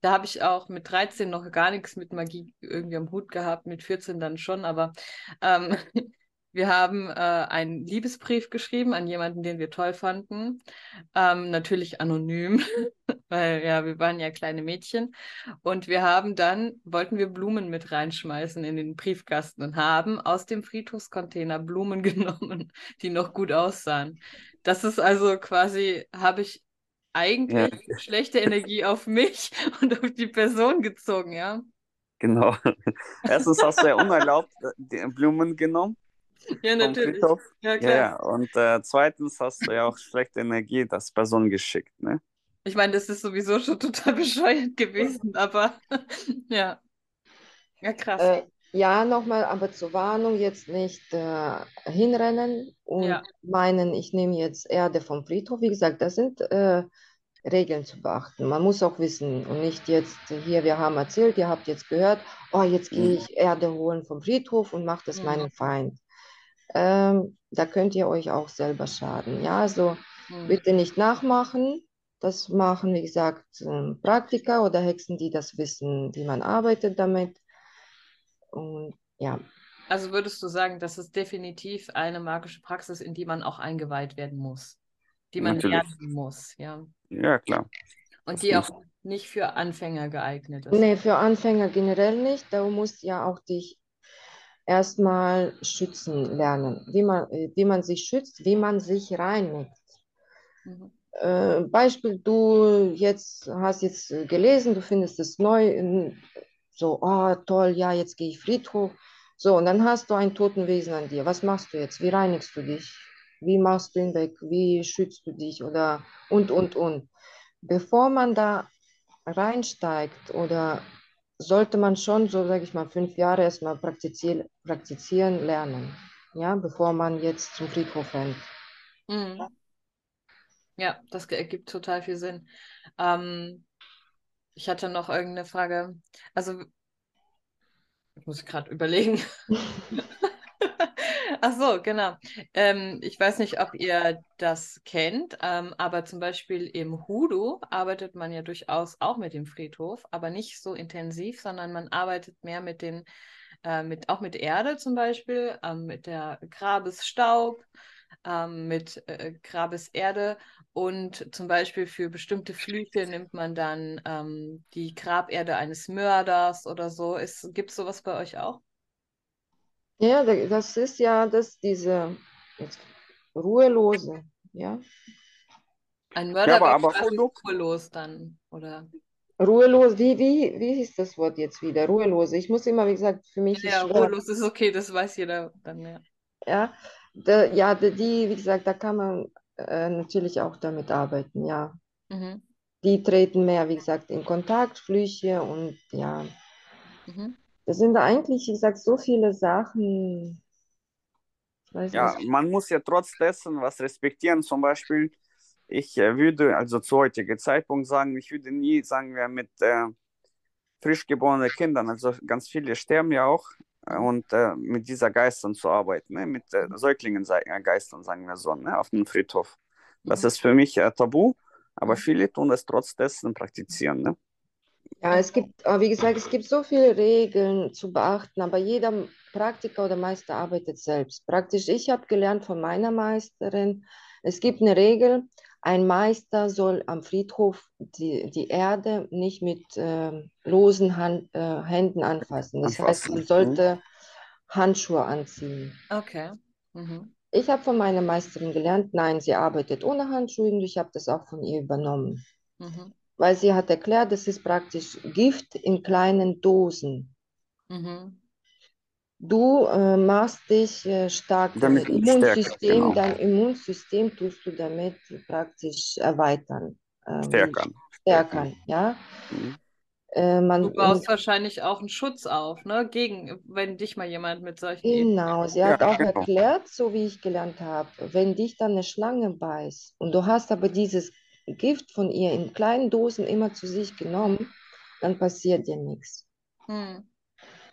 da habe ich auch mit 13 noch gar nichts mit Magie irgendwie am Hut gehabt, mit 14 dann schon, aber ähm, wir haben äh, einen Liebesbrief geschrieben an jemanden, den wir toll fanden. Ähm, natürlich anonym, *laughs* weil ja, wir waren ja kleine Mädchen. Und wir haben dann, wollten wir Blumen mit reinschmeißen in den Briefkasten und haben aus dem Friedhofscontainer Blumen *laughs* genommen, die noch gut aussahen. Das ist also quasi, habe ich eigentlich schlechte Energie auf mich *laughs* und auf die Person gezogen, ja. Genau. Erstens hast du ja unerlaubt äh, die Blumen genommen *laughs* Ja, natürlich. Ja, Ja, klar. ja. Und äh, zweitens hast du ja auch schlechte Energie das Person geschickt, ne? Ich meine, das ist sowieso schon total *laughs* bescheuert gewesen, aber *laughs* ja. Ja, krass. Äh, ja, nochmal, aber zur Warnung jetzt nicht äh, hinrennen und Ja. meinen, ich nehme jetzt Erde vom Friedhof. Wie gesagt, das sind äh, Regeln zu beachten. Man muss auch wissen und nicht jetzt hier, wir haben erzählt, ihr habt jetzt gehört, oh, jetzt gehe Mhm. ich Erde holen vom Friedhof und mache das Mhm. meinem Feind. Ähm, da könnt ihr euch auch selber schaden. Ja, also Hm. bitte nicht nachmachen. Das machen, wie gesagt, ähm, Praktiker oder Hexen, die das wissen, wie man arbeitet damit. Und ja. Also würdest du sagen, das ist definitiv eine magische Praxis, in die man auch eingeweiht werden muss, die man Natürlich. lernen muss, ja. Ja, klar. Und Das die auch nicht für Anfänger geeignet ist. Nee, für Anfänger generell nicht. Du musst ja auch dich erstmal schützen lernen, wie man, wie man sich schützt, wie man sich reinigt. Mhm. Äh, Beispiel, du jetzt hast jetzt gelesen, du findest es neu, so, oh toll, ja, jetzt gehe ich Friedhof. So, und dann hast du ein Totenwesen an dir. Was machst du jetzt? Wie reinigst du dich? Wie machst du ihn weg? Wie schützt du dich? Oder und, und, und. Bevor man da reinsteigt oder sollte man schon, so sage ich mal, fünf Jahre erstmal praktizieren, praktizieren lernen, ja, bevor man jetzt zum Friedhof rennt. Mhm. Ja, das ergibt total viel Sinn. Ähm, ich hatte noch irgendeine Frage. Also, ich muss gerade überlegen. *laughs* Ach so, genau. Ähm, ich weiß nicht, ob ihr das kennt, ähm, aber zum Beispiel im Hoodoo arbeitet man ja durchaus auch mit dem Friedhof, aber nicht so intensiv, sondern man arbeitet mehr mit den, äh, mit, auch mit Erde zum Beispiel, ähm, mit der Grabesstaub, ähm, mit äh, Grabeserde und zum Beispiel für bestimmte Flüche nimmt man dann ähm, die Graberde eines Mörders oder so. Gibt es sowas bei euch auch? Ja, da- das ist ja das, diese jetzt, Ruhelose, ja. Ein Mörder aber- wäre aber Hoodoo- ruhelos dann, oder? Ruhelos, wie, wie, wie hieß das Wort jetzt wieder? Ruhelose. Ich muss immer, wie gesagt, für mich Ja, ist ruhelos ist okay, das weiß jeder dann, ja. Ja, da, ja, die, die, wie gesagt, da kann man äh, natürlich auch damit arbeiten, ja. Mhm. Die treten mehr, wie gesagt, in Kontakt, Flüche und ja, Mhm. Das sind eigentlich, wie gesagt, so viele Sachen. Ich Ja, nicht. man muss ja trotz dessen was respektieren. Zum Beispiel, ich äh, würde, also zu heutigen Zeitpunkt sagen, ich würde nie, sagen wir, mit äh, frisch geborenen Kindern, also ganz viele sterben ja auch, äh, und äh, mit dieser Geistern zu arbeiten, ne? mit äh, Säuglingen, sei- äh, Geistern, sagen wir so, ne? auf dem Friedhof. Das Mhm. ist für mich äh, tabu, aber viele tun es trotz dessen praktizieren. Ne? Ja, es gibt, wie gesagt, es gibt so viele Regeln zu beachten, aber jeder Praktiker oder Meister arbeitet selbst. Praktisch, ich habe gelernt von meiner Meisterin, es gibt eine Regel, ein Meister soll am Friedhof die, die Erde nicht mit ähm, losen Hand, äh, Händen anfassen. Das heißt, Anfassen, man sollte Handschuhe anziehen. Okay. Mhm. Ich habe von meiner Meisterin gelernt, nein, sie arbeitet ohne Handschuhe und ich habe das auch von ihr übernommen. Mhm. Weil sie hat erklärt, das ist praktisch Gift in kleinen Dosen. Mhm. Du äh, machst dich äh, stark, Damit dein stärker, Immunsystem, genau. dein Immunsystem tust du damit praktisch erweitern, äh, wie Stärkern. stärkern, ja. Mhm. Äh, man, Du baust wahrscheinlich auch einen Schutz auf, ne? Gegen, wenn dich mal jemand mit solchen Genau, sie Ja, hat auch genau. erklärt, so wie ich gelernt habe, wenn dich dann eine Schlange beißt und du hast aber dieses Gift von ihr in kleinen Dosen immer zu sich genommen, dann passiert dir nichts. Hm.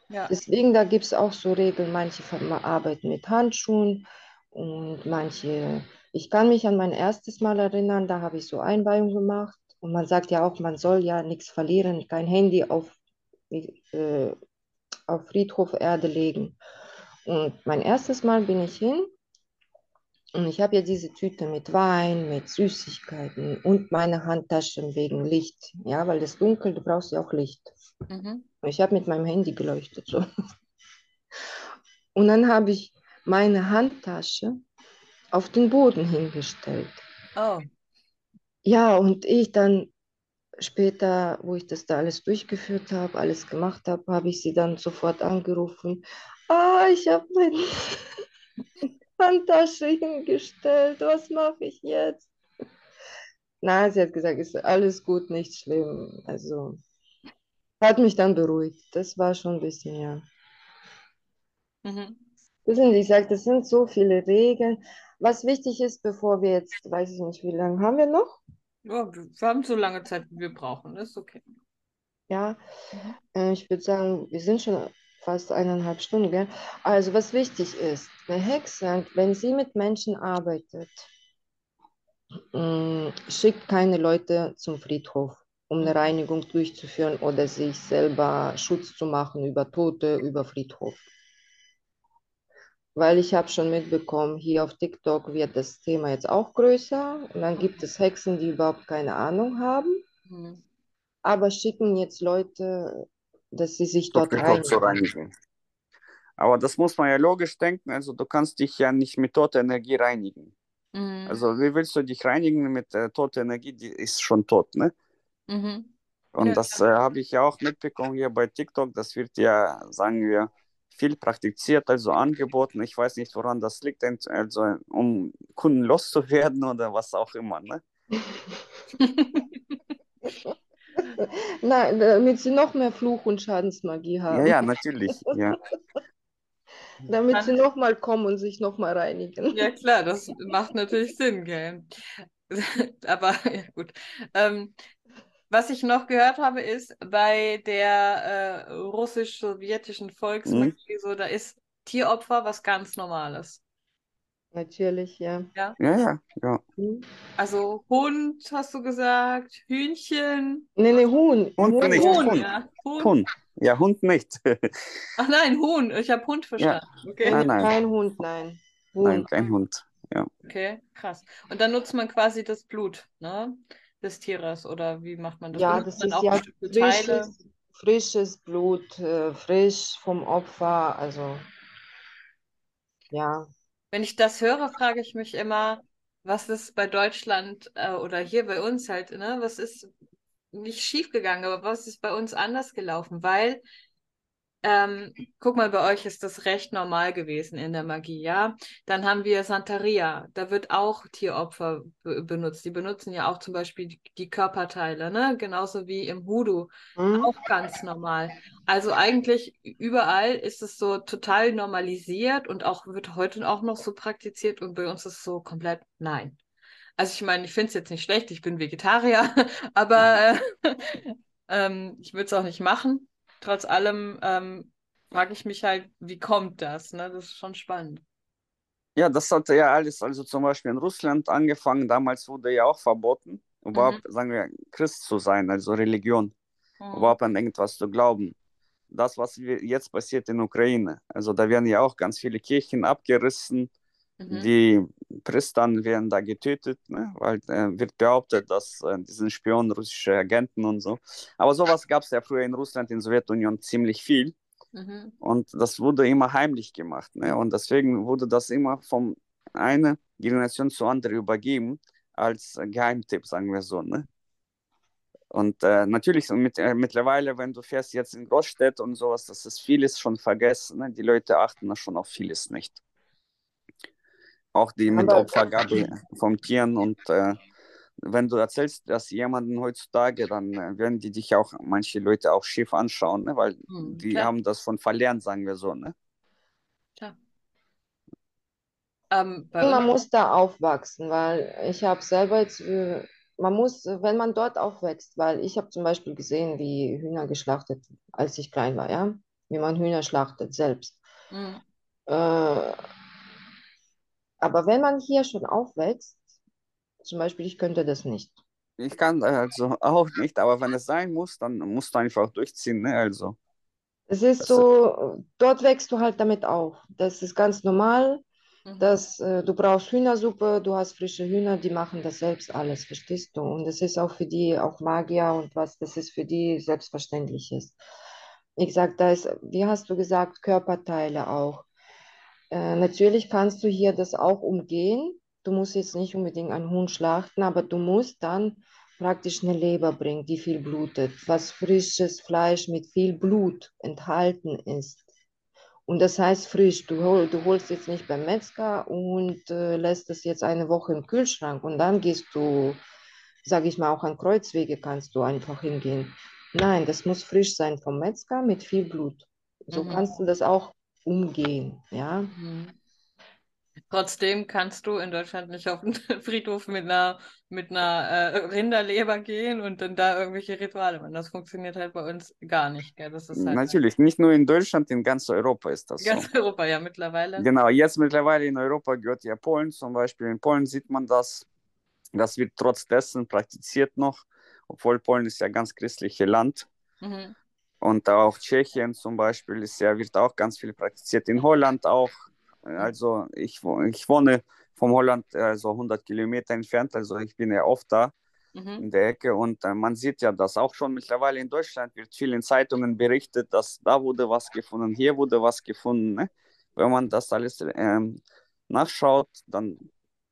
Ja. Deswegen, da gibt es auch so Regeln, manche arbeiten mit Handschuhen und manche, ich kann mich an mein erstes Mal erinnern, da habe ich so Einweihung gemacht und man sagt ja auch, man soll ja nichts verlieren, kein Handy auf, äh, auf Friedhof Erde legen. Und mein erstes Mal bin ich hin und ich habe ja diese Tüte mit Wein, mit Süßigkeiten und meine Handtasche wegen Licht, ja, weil das dunkel, du brauchst ja auch Licht. Mhm. Ich habe mit meinem Handy geleuchtet. So. Und dann habe ich meine Handtasche auf den Boden hingestellt. Oh. Ja, und ich dann später, wo ich das da alles durchgeführt habe, alles gemacht habe, habe ich sie dann sofort angerufen. Ah, ich habe meine *laughs* Handtasche hingestellt. Was mache ich jetzt? Nein, sie hat gesagt, ist alles gut, nicht schlimm. Also hat mich dann beruhigt. Das war schon ein bisschen, ja. Mhm. Wissen Sie, ich sage, das sind so viele Regeln. Was wichtig ist, bevor wir jetzt, weiß ich nicht, wie lange haben wir noch? Ja, wir wir haben so lange Zeit, wie wir brauchen. Das ist okay. Ja, Mhm. äh, ich würde sagen, wir sind schon fast eineinhalb Stunden, gell? Also, was wichtig ist, eine Hexe, wenn sie mit Menschen arbeitet, mh, schickt keine Leute zum Friedhof, um eine Reinigung durchzuführen oder sich selber Schutz zu machen über Tote, über Friedhof. Weil ich habe schon mitbekommen, hier auf TikTok wird das Thema jetzt auch größer und dann gibt es Hexen, die überhaupt keine Ahnung haben, Mhm. aber schicken jetzt Leute, dass sie sich dort zu reinigen. Aber das muss man ja logisch denken. Also du kannst dich ja nicht mit toter Energie reinigen. Mhm. Also wie willst du dich reinigen mit äh, toter Energie? Die ist schon tot, ne? Mhm. Und Ja, das äh, habe ich ja auch mitbekommen hier bei TikTok. Das wird ja, sagen wir, viel praktiziert, also angeboten. Ich weiß nicht, woran das liegt, also um Kunden loszuwerden oder was auch immer, ne? *laughs* Nein, damit sie noch mehr Fluch und Schadensmagie Ja, haben, ja, natürlich. Ja. *laughs* damit sie nochmal kommen und sich nochmal reinigen. Ja, klar, das macht natürlich Sinn, gell? *laughs* Aber ja, gut. Ähm, was ich noch gehört habe, ist, bei der äh, russisch-sowjetischen Volksmagie, so, da ist Tieropfer was ganz Normales. Natürlich, ja. Ja, ja, ja. Hm. Also Hund, hast du gesagt, Hühnchen. Nee, nee, Huhn. Hund Huhn, nicht, ja. Huhn, Huhn. ja. Huhn. Hund. Ja, Hund nicht. Ach nein, Huhn. Ich habe Hund verstanden. Okay. Nein, nein. Kein Hund, nein. Nein, Huhn. kein Hund. Ja. Okay, krass. Und dann nutzt man quasi das Blut, ne? Des Tieres oder wie macht man das? Ja, das man ist auch ja frisches, frisches Blut, äh, frisch vom Opfer, also ja. Wenn ich das höre, frage ich mich immer, was ist bei Deutschland äh, oder hier bei uns halt, ne? Was ist nicht schiefgegangen, aber was ist bei uns anders gelaufen? Weil, ähm, guck mal, bei euch ist das recht normal gewesen in der Magie, ja? Dann haben wir Santeria, da wird auch Tieropfer be benutzt. Die benutzen ja auch zum Beispiel die, die Körperteile, ne? Genauso wie im Hoodoo. Hm? Auch ganz normal. Also eigentlich überall ist es so total normalisiert und auch wird heute auch noch so praktiziert und bei uns ist es so komplett nein. Also ich meine, ich finde es jetzt nicht schlecht, ich bin Vegetarier, *laughs* aber äh, *laughs* ähm, ich würde es auch nicht machen. Trotz allem ähm, frage ich mich halt, wie kommt das? Ne? Das ist schon spannend. Ja, das hat ja alles, also zum Beispiel in Russland angefangen. Damals wurde ja auch verboten, überhaupt, sagen wir, Christ zu sein, also Religion, Mhm. überhaupt an irgendwas zu glauben. Das, was jetzt passiert in Ukraine, also da werden ja auch ganz viele Kirchen abgerissen, Mhm. die Priester werden da getötet, ne? weil äh, wird behauptet, dass äh, die sind Spionen, russische Agenten und so. Aber sowas gab es ja früher in Russland, in der Sowjetunion ziemlich viel. Mhm. Und das wurde immer heimlich gemacht. Ne? Und deswegen wurde das immer von einer Generation zur anderen übergeben als Geheimtipp, sagen wir so. Ne? Und äh, natürlich mit, äh, mittlerweile, wenn du fährst jetzt in Großstädte und sowas, das ist vieles schon vergessen. Ne? Die Leute achten da schon auf vieles nicht. Auch die mit Aber- Opfergabe *laughs* von Tieren und äh, wenn du erzählst das jemanden heutzutage, dann äh, werden die dich auch, manche Leute auch schief anschauen, ne? weil Mhm, die klar. haben das von verlernt, sagen wir so. Ne? Ähm, bei Man muss da aufwachsen, weil ich habe selber jetzt, äh, man muss, wenn man dort aufwächst, weil ich habe zum Beispiel gesehen, wie Hühner geschlachtet, als ich klein war, ja, wie man Hühner schlachtet selbst. Mhm. Äh, aber wenn man hier schon aufwächst, zum Beispiel, ich könnte das nicht. Ich kann also auch nicht, aber wenn es sein muss, dann musst du einfach durchziehen. Ne? Also, Es ist so, dort wächst du halt damit auf. Das ist ganz normal. Mhm. dass äh, du brauchst Hühnersuppe, du hast frische Hühner, die machen das selbst alles, verstehst du? Und das ist auch für die, auch Magier und was, das ist für die selbstverständliches. Ich sag, da ist, wie hast du gesagt, Körperteile auch. Äh, natürlich kannst du hier das auch umgehen. Du musst jetzt nicht unbedingt einen Huhn schlachten, aber du musst dann praktisch eine Leber bringen, die viel blutet, was frisches Fleisch mit viel Blut enthalten ist. Und das heißt frisch. Du, hol, du holst jetzt nicht beim Metzger und äh, lässt es jetzt eine Woche im Kühlschrank und dann gehst du, sage ich mal, auch an Kreuzwege kannst du einfach hingehen. Nein, das muss frisch sein vom Metzger mit viel Blut. So Mhm. kannst du das auch umgehen, ja. Mhm. Trotzdem kannst du in Deutschland nicht auf den *laughs* Friedhof mit einer, mit einer äh, Rinderleber gehen und dann da irgendwelche Rituale machen. Das funktioniert halt bei uns gar nicht. Gell? Das ist halt natürlich, nicht nur in Deutschland, in ganz Europa ist das in so. ganz *laughs* Europa ja mittlerweile. Genau, jetzt mittlerweile in Europa gehört ja Polen zum Beispiel. In Polen sieht man das. Das wird trotz dessen praktiziert noch, obwohl Polen ist ja ein ganz christliches Land. Mhm. Und auch Tschechien zum Beispiel ist ja, wird auch ganz viel praktiziert. In Holland auch. Also ich, ich wohne vom Holland äh, so 100 Kilometer entfernt, also ich bin ja oft da Mhm. in der Ecke und äh, man sieht ja das auch schon mittlerweile in Deutschland wird viel in Zeitungen berichtet, dass da wurde was gefunden, hier wurde was gefunden. Ne? Wenn man das alles ähm, nachschaut, dann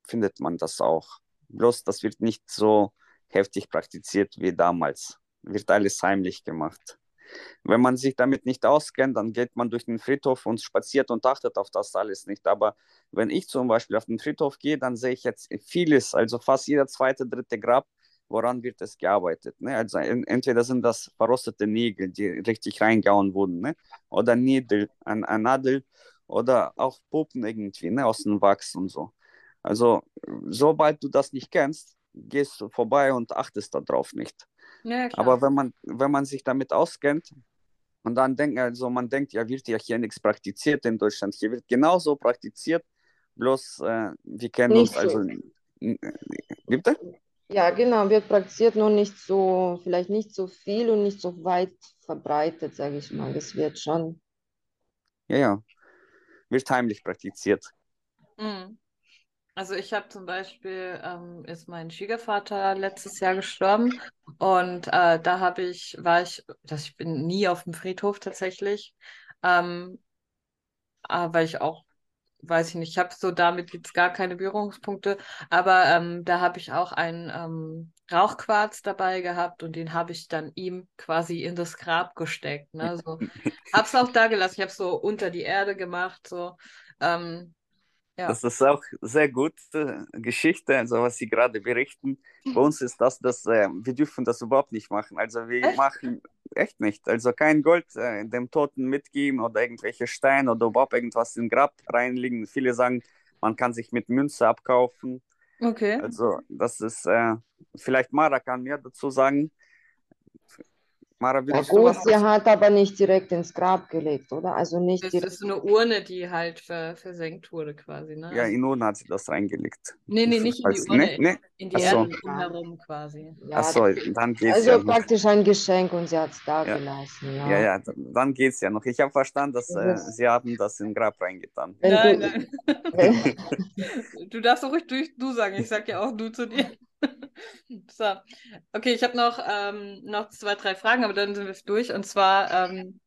findet man das auch. Bloß das wird nicht so heftig praktiziert wie damals. Wird alles heimlich gemacht. Wenn man sich damit nicht auskennt, dann geht man durch den Friedhof und spaziert und achtet auf das alles nicht. Aber wenn ich zum Beispiel auf den Friedhof gehe, dann sehe ich jetzt vieles, also fast jeder zweite, dritte Grab, woran wird es gearbeitet. Ne? Also en- entweder sind das verrostete Nägel, die richtig reingehauen wurden, ne? oder Nädel, ein, ein Nadel oder auch Puppen irgendwie ne? aus dem Wachs und so. Also sobald du das nicht kennst, gehst du vorbei und achtest darauf nicht. Ja. Aber wenn man, wenn man sich damit auskennt und dann denkt, also man denkt, ja, wird ja hier nichts praktiziert in Deutschland. Hier wird genauso praktiziert, bloß äh, wir kennen Nicht uns, also, bitte? Ja, genau, wird praktiziert, nur nicht so, vielleicht nicht so viel und nicht so weit verbreitet, sage ich mal. Das wird schon. Ja, ja, wird heimlich praktiziert. Mhm. Also ich habe zum Beispiel, ähm, ist mein Schwiegervater letztes Jahr gestorben und äh, da habe ich, war ich, das, ich bin nie auf dem Friedhof tatsächlich, ähm, äh, weil ich auch, weiß ich nicht, ich habe so damit jetzt gar keine Berührungspunkte, aber ähm, da habe ich auch einen ähm, Rauchquarz dabei gehabt und den habe ich dann ihm quasi in das Grab gesteckt. Ne? So, *laughs* hab's auch da gelassen, ich habe so unter die Erde gemacht, so. Ähm, ja. Das ist auch sehr gute Geschichte, also was Sie gerade berichten. Bei uns ist das, dass äh, wir dürfen das überhaupt nicht machen. Also wir Echt? machen echt nicht. Also kein Gold äh, dem Toten mitgeben oder irgendwelche Steine oder überhaupt irgendwas in den Grab reinlegen. Viele sagen, man kann sich mit Münze abkaufen. Okay. Also das ist, äh, vielleicht Mara kann mehr dazu sagen. Mara, Ja was sie hat aber nicht direkt ins Grab gelegt, oder? Also nicht Das direkt. ist so eine Urne, die halt ver versenkt wurde quasi, ne? Ja, Also, in Urne hat sie das reingelegt. nee, nee, nicht in die Als- Urne, nee, nee. in die Ach so. Erde drumherum quasi. Ja, Achso, dann geht's also ja noch. praktisch ein Geschenk und sie hat es da Ja. gelassen. Ja, ja, dann geht's ja noch. Ich habe verstanden, dass äh, Sie haben das in den Grab reingetan. Wenn nein, du, nein. *laughs* Du darfst auch ruhig durch du sagen, ich sag ja auch du zu dir. So. Okay, ich habe noch, ähm, noch zwei, drei Fragen, aber dann sind wir durch. Und zwar, ähm,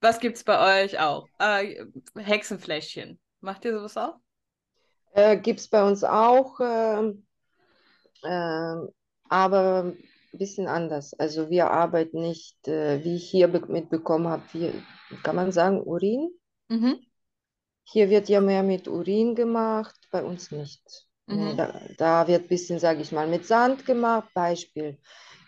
was gibt's bei euch auch? Äh, Hexenfläschchen. Macht ihr sowas auch? äh, gibt es bei uns auch, ähm, ähm, aber ein bisschen anders. Also wir arbeiten nicht, äh, wie ich hier be- mitbekommen habe, wie, kann man sagen, Urin? Mhm. Hier wird ja mehr mit Urin gemacht, bei uns nicht. Mhm. Da, da wird ein bisschen, sage ich mal, mit Sand gemacht. Beispiel,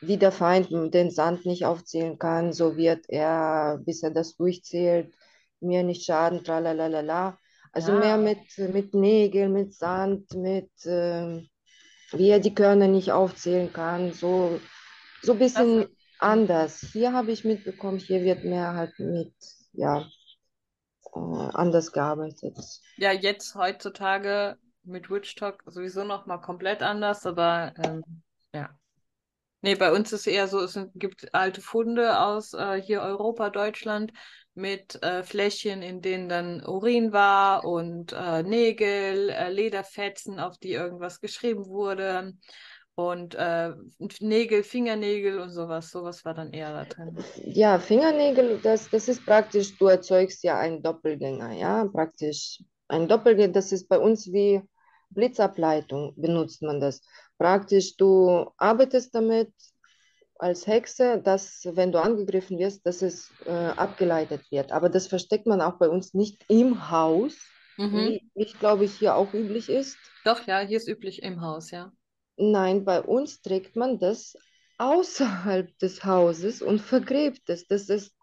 wie der Feind den Sand nicht aufzählen kann, so wird er, bis er das durchzählt, mir nicht schaden, tralalala. Also Ah. mehr mit, mit Nägeln, mit Sand, mit, ähm, wie er die Körner nicht aufzählen kann, so, so ein bisschen anders. Hier habe ich mitbekommen, hier wird mehr halt mit, ja, äh, anders gearbeitet. Ja, jetzt heutzutage mit Witch Talk sowieso noch mal komplett anders, aber ähm, ja. Nee, bei uns ist eher so, es gibt alte Funde aus äh, hier Europa, Deutschland mit äh, Fläschchen, in denen dann Urin war und äh, Nägel, äh, Lederfetzen, auf die irgendwas geschrieben wurde und äh, Nägel, Fingernägel und sowas. Sowas war dann eher da drin. Ja, Fingernägel, das, das ist praktisch, du erzeugst ja einen Doppelgänger, ja, praktisch. Ein Doppelgänger, das ist bei uns wie Blitzableitung, benutzt man das. Praktisch, du arbeitest damit als Hexe, dass, wenn du angegriffen wirst, dass es äh, abgeleitet wird. Aber das versteckt man auch bei uns nicht im Haus, Mhm. wie, ich glaube ich hier auch üblich ist. Doch, ja, hier ist üblich im Haus, ja. Nein, bei uns trägt man das außerhalb des Hauses und vergräbt es, dass es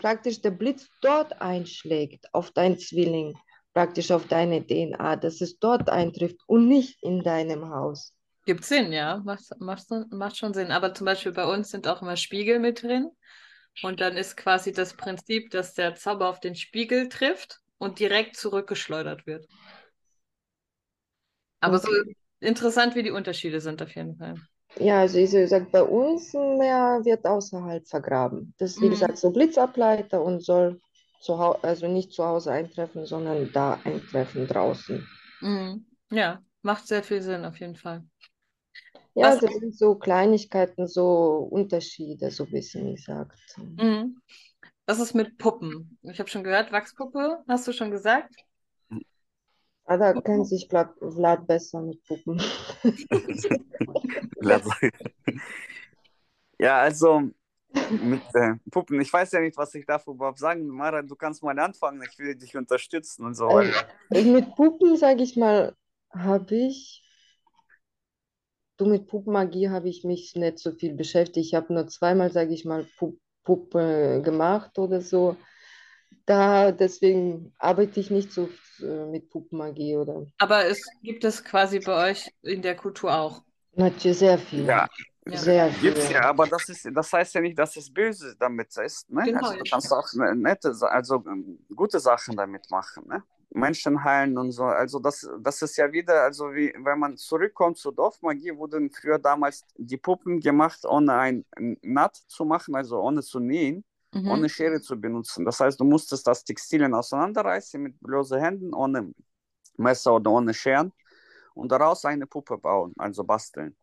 praktisch der Blitz dort einschlägt auf deinen Zwilling, praktisch auf deine DNA, dass es dort eintrifft und nicht in deinem Haus. Gibt Sinn, ja. Macht, macht, macht schon Sinn. Aber zum Beispiel bei uns sind auch immer Spiegel mit drin. Und dann ist quasi das Prinzip, dass der Zauber auf den Spiegel trifft und direkt zurückgeschleudert wird. Aber so, Okay. interessant, wie die Unterschiede sind auf jeden Fall. Ja, also wie gesagt, bei uns mehr wird außerhalb vergraben. Das ist wie Mhm. gesagt so Blitzableiter und soll zu Hau also nicht zu Hause eintreffen, sondern da eintreffen draußen. Mhm. Ja, macht sehr viel Sinn auf jeden Fall. Ja, Was- das sind so Kleinigkeiten, so Unterschiede, so ein bisschen, wie gesagt. Mhm. Was ist mit Puppen? Ich habe schon gehört, Wachspuppe, hast du schon gesagt? Ah, da kennt sich Vlad, Vlad besser mit Puppen. *laughs* Ja, also mit äh, Puppen, ich weiß ja nicht, was ich darüber überhaupt sagen. Mara, du kannst mal anfangen, ich will dich unterstützen und so Also, weiter. mit Puppen, sage ich mal, habe ich, du mit Puppenmagie habe ich mich nicht so viel beschäftigt. Ich habe nur zweimal, sage ich mal, Pup Puppe gemacht oder so. Da, deswegen arbeite ich nicht so äh, mit Puppenmagie oder Aber es gibt es quasi bei euch in der Kultur auch. natürlich sehr viel. Ja. Sehr gibt's viel. ja, aber das ist, das heißt ja nicht, dass es böse damit ist, ne? Genau, Also du kannst auch ne- nette, also ähm, gute Sachen damit machen, ne? Menschen heilen und so. Also das, das ist ja wieder, also wie wenn man zurückkommt zur Dorfmagie, wurden früher damals die Puppen gemacht, ohne ein Naht zu machen, also ohne zu nähen, Mhm. ohne Schere zu benutzen. Das heißt, du musstest das Textilien auseinanderreißen mit bloßen Händen, ohne Messer oder ohne Scheren und daraus eine Puppe bauen, also basteln.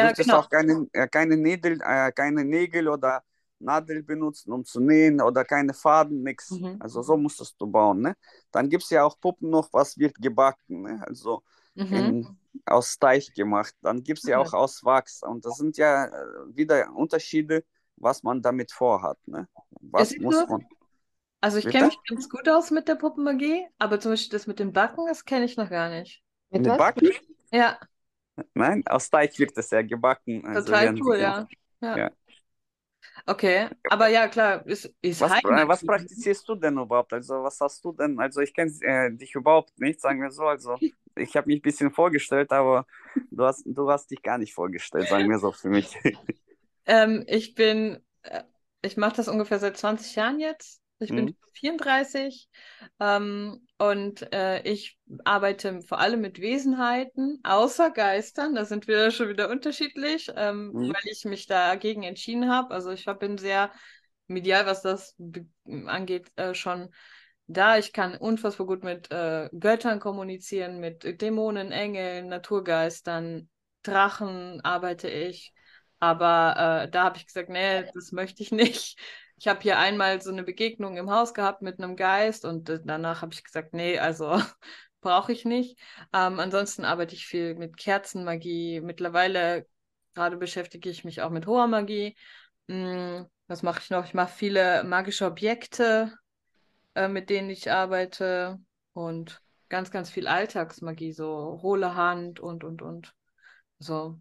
Du Ja, genau. auch keine, äh, keine, Nägel, äh, keine Nägel oder Nadel benutzen, um zu nähen oder keine Faden, nichts. Mhm. Also so musstest du bauen. Ne? Dann gibt es ja auch Puppen noch, was wird gebacken, ne? also Mhm. in, aus Teig gemacht. Dann gibt es ja Mhm. auch aus Wachs. Und das sind ja äh, wieder Unterschiede, was man damit vorhat. Ne? Was muss man? Also ich kenne mich ganz gut aus mit der Puppenmagie, aber zum Beispiel das mit dem Backen, das kenne ich noch gar nicht. Mit? Backen? Ja, *laughs* Nein, aus Teig wird es ja gebacken. Also total cool, ja. Ja. Ja. Okay, aber ja, klar, ist, ist Was, was praktizierst du denn überhaupt? Also, was hast du denn? Also, ich kenne äh, dich überhaupt nicht, sagen wir so. Also, ich habe mich ein bisschen vorgestellt, aber du hast, du hast dich gar nicht vorgestellt, sagen wir so für mich. *laughs* Ähm, ich bin, äh, ich mache das ungefähr seit 20 Jahren jetzt. Ich bin Mhm. 34 ähm, und äh, ich arbeite vor allem mit Wesenheiten, außer Geistern. Da sind wir schon wieder unterschiedlich, ähm, Mhm. weil ich mich dagegen entschieden habe. Also ich bin sehr medial, was das angeht, äh, schon da. Ich kann unfassbar gut mit äh, Göttern kommunizieren, mit Dämonen, Engeln, Naturgeistern, Drachen arbeite ich. Aber äh, da habe ich gesagt, nee, das möchte ich nicht. Ich habe hier einmal so eine Begegnung im Haus gehabt mit einem Geist und äh, danach habe ich gesagt, nee, also *laughs* brauche ich nicht. Ähm, ansonsten arbeite ich viel mit Kerzenmagie. Mittlerweile gerade beschäftige ich mich auch mit hoher Magie. Hm, was mache ich noch? Ich mache viele magische Objekte, äh, mit denen ich arbeite und ganz, ganz viel Alltagsmagie, so hohle Hand und, und, und. So.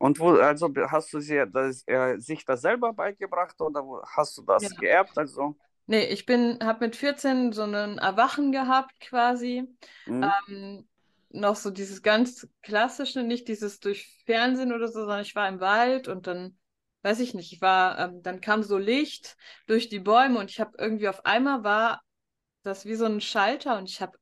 Und wo, also hast du sie, das, äh, sich das selber beigebracht oder wo, hast du das Ja. geerbt? Also, Nee, ich bin, habe mit 14 so einen Erwachen gehabt quasi. mhm. Ähm, noch so dieses ganz klassische, nicht dieses durch Fernsehen oder so, sondern ich war im Wald und dann, weiß ich nicht, ich war, ähm, dann kam so Licht durch die Bäume und ich habe irgendwie auf einmal war das wie so ein Schalter und ich habe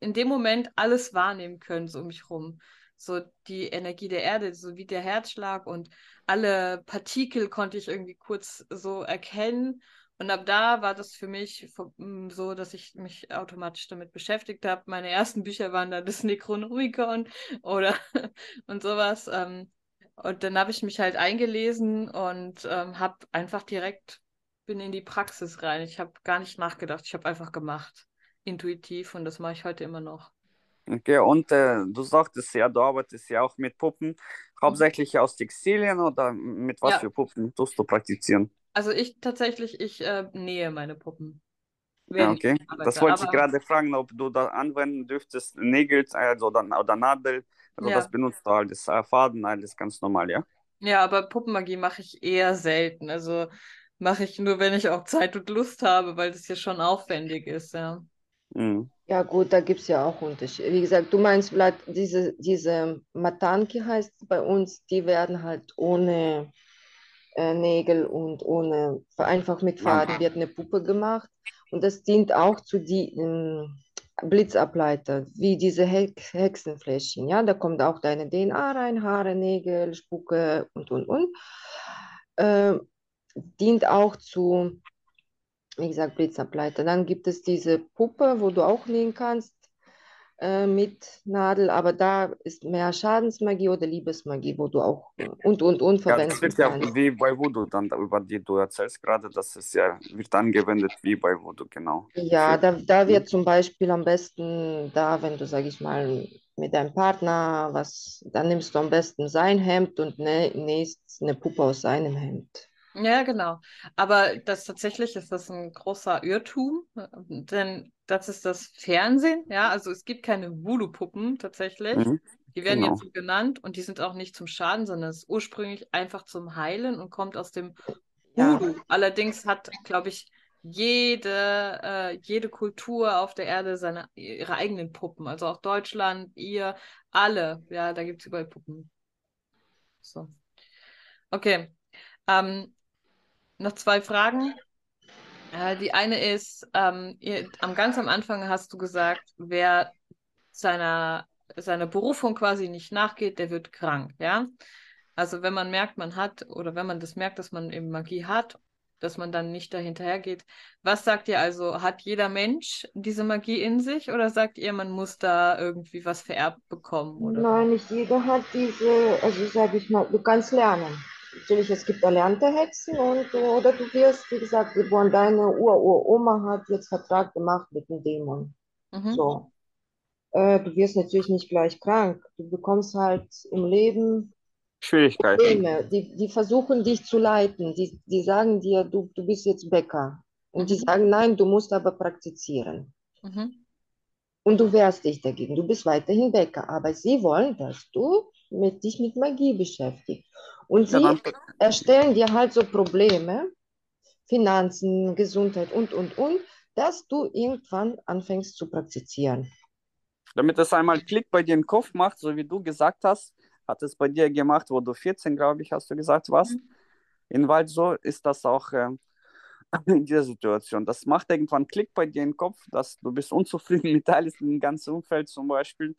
in dem Moment alles wahrnehmen können, so um mich rum. So die Energie der Erde, so wie der Herzschlag und alle Partikel konnte ich irgendwie kurz so erkennen. Und ab da war das für mich vo- m, so, dass ich mich automatisch damit beschäftigt habe. Meine ersten Bücher waren dann das Necronomicon oder *laughs* und sowas. Ähm, und dann habe ich mich halt eingelesen und ähm, habe einfach direkt, bin in die Praxis rein. Ich habe gar nicht nachgedacht, ich habe einfach gemacht. Intuitiv und das mache ich heute immer noch. Okay, und äh, du sagtest ja, du arbeitest ja auch mit Puppen, hauptsächlich aus Textilien oder mit was Ja. für Puppen tust du praktizieren? Also ich tatsächlich, ich äh, nähe meine Puppen. Ja, okay. arbeite. Das wollte ich gerade fragen, ob du da anwenden dürftest, Nägel also oder, oder Nadel. Also Ja. das benutzt du alles, äh, Faden, alles ganz normal, ja? Ja, aber Puppenmagie mache ich eher selten. Also mache ich nur, wenn ich auch Zeit und Lust habe, weil das ja schon aufwendig ist, ja. Mhm. Ja gut, da gibt es ja auch Unterschiede. Wie gesagt, du meinst vielleicht diese, diese Matanki heißt bei uns, die werden halt ohne äh, Nägel und ohne, einfach mit. Faden wird eine Puppe gemacht. Und das dient auch zu die, ähm, Blitzableiter, wie diese Hex Hexenfläschchen. Ja, da kommt auch deine DNA rein, Haare, Nägel, Spucke und und und. Äh, dient auch zu, wie gesagt, Blitzableiter. Dann gibt es diese Puppe, wo du auch nähen kannst äh, mit Nadel, aber da ist mehr Schadensmagie oder Liebesmagie, wo du auch und und und Ja, verwenden das wird ja kannst. wie bei Voodoo dann, über die du erzählst gerade, das ist ja, wird angewendet wie bei Voodoo, genau. Ja, da, da wird zum Beispiel am besten, da, wenn du, sag ich mal, mit deinem Partner was, dann nimmst du am besten sein Hemd und nä nähst eine Puppe aus seinem Hemd. Ja, genau. Aber das tatsächlich ist das ein großer Irrtum, äh, denn das ist das Fernsehen. Ja, also es gibt keine Voodoo-Puppen tatsächlich. mhm, Die werden genau. jetzt so genannt und die sind auch nicht zum Schaden, sondern es ist ursprünglich einfach zum Heilen und kommt aus dem Ja, Voodoo. Allerdings hat, glaube ich, jede, äh, jede Kultur auf der Erde seine, ihre eigenen Puppen. Also auch Deutschland, ihr, alle. Ja, da gibt es überall Puppen. So. Okay. Ähm, noch zwei Fragen. Äh, die eine ist, ähm, ihr, am ganz am Anfang hast du gesagt, wer seiner, seiner Berufung quasi nicht nachgeht, der wird krank, ja? Also wenn man merkt, man hat, oder wenn man das merkt, dass man eben Magie hat, dass man dann nicht dahinterher geht. Was sagt ihr also, hat jeder Mensch diese Magie in sich oder sagt ihr, man muss da irgendwie was vererbt bekommen oder? nein, nicht jeder hat diese, also sag ich mal, du kannst lernen. Natürlich, es gibt erlernte Hexen und, oder du wirst, wie gesagt, geboren, deine Ur-Ur-Oma hat jetzt Vertrag gemacht mit dem Dämon. Mhm. So. Äh, du wirst natürlich nicht gleich krank. Du bekommst halt im Leben Schwierigkeiten. Probleme. Die, die versuchen dich zu leiten. Die, die sagen dir, du, du bist jetzt Bäcker. Und die Mhm. sagen, nein, du musst aber praktizieren. Mhm. Und du wehrst dich dagegen. Du bist weiterhin Bäcker. Aber sie wollen, dass du mit, dich mit Magie beschäftigst. Und sie erstellen dir halt so Probleme, Finanzen, Gesundheit und, und, und, dass du irgendwann anfängst zu praktizieren. damit es einmal Klick bei dir im Kopf macht, so wie du gesagt hast, hat es bei dir gemacht, wo du 14, glaube ich, hast du gesagt, warst. Mhm. In Wald so ist das auch ähm, *laughs* in dieser Situation. Das macht irgendwann Klick bei dir im Kopf, dass du bist unzufrieden *laughs* mit alles, dem ganzen Umfeld zum Beispiel.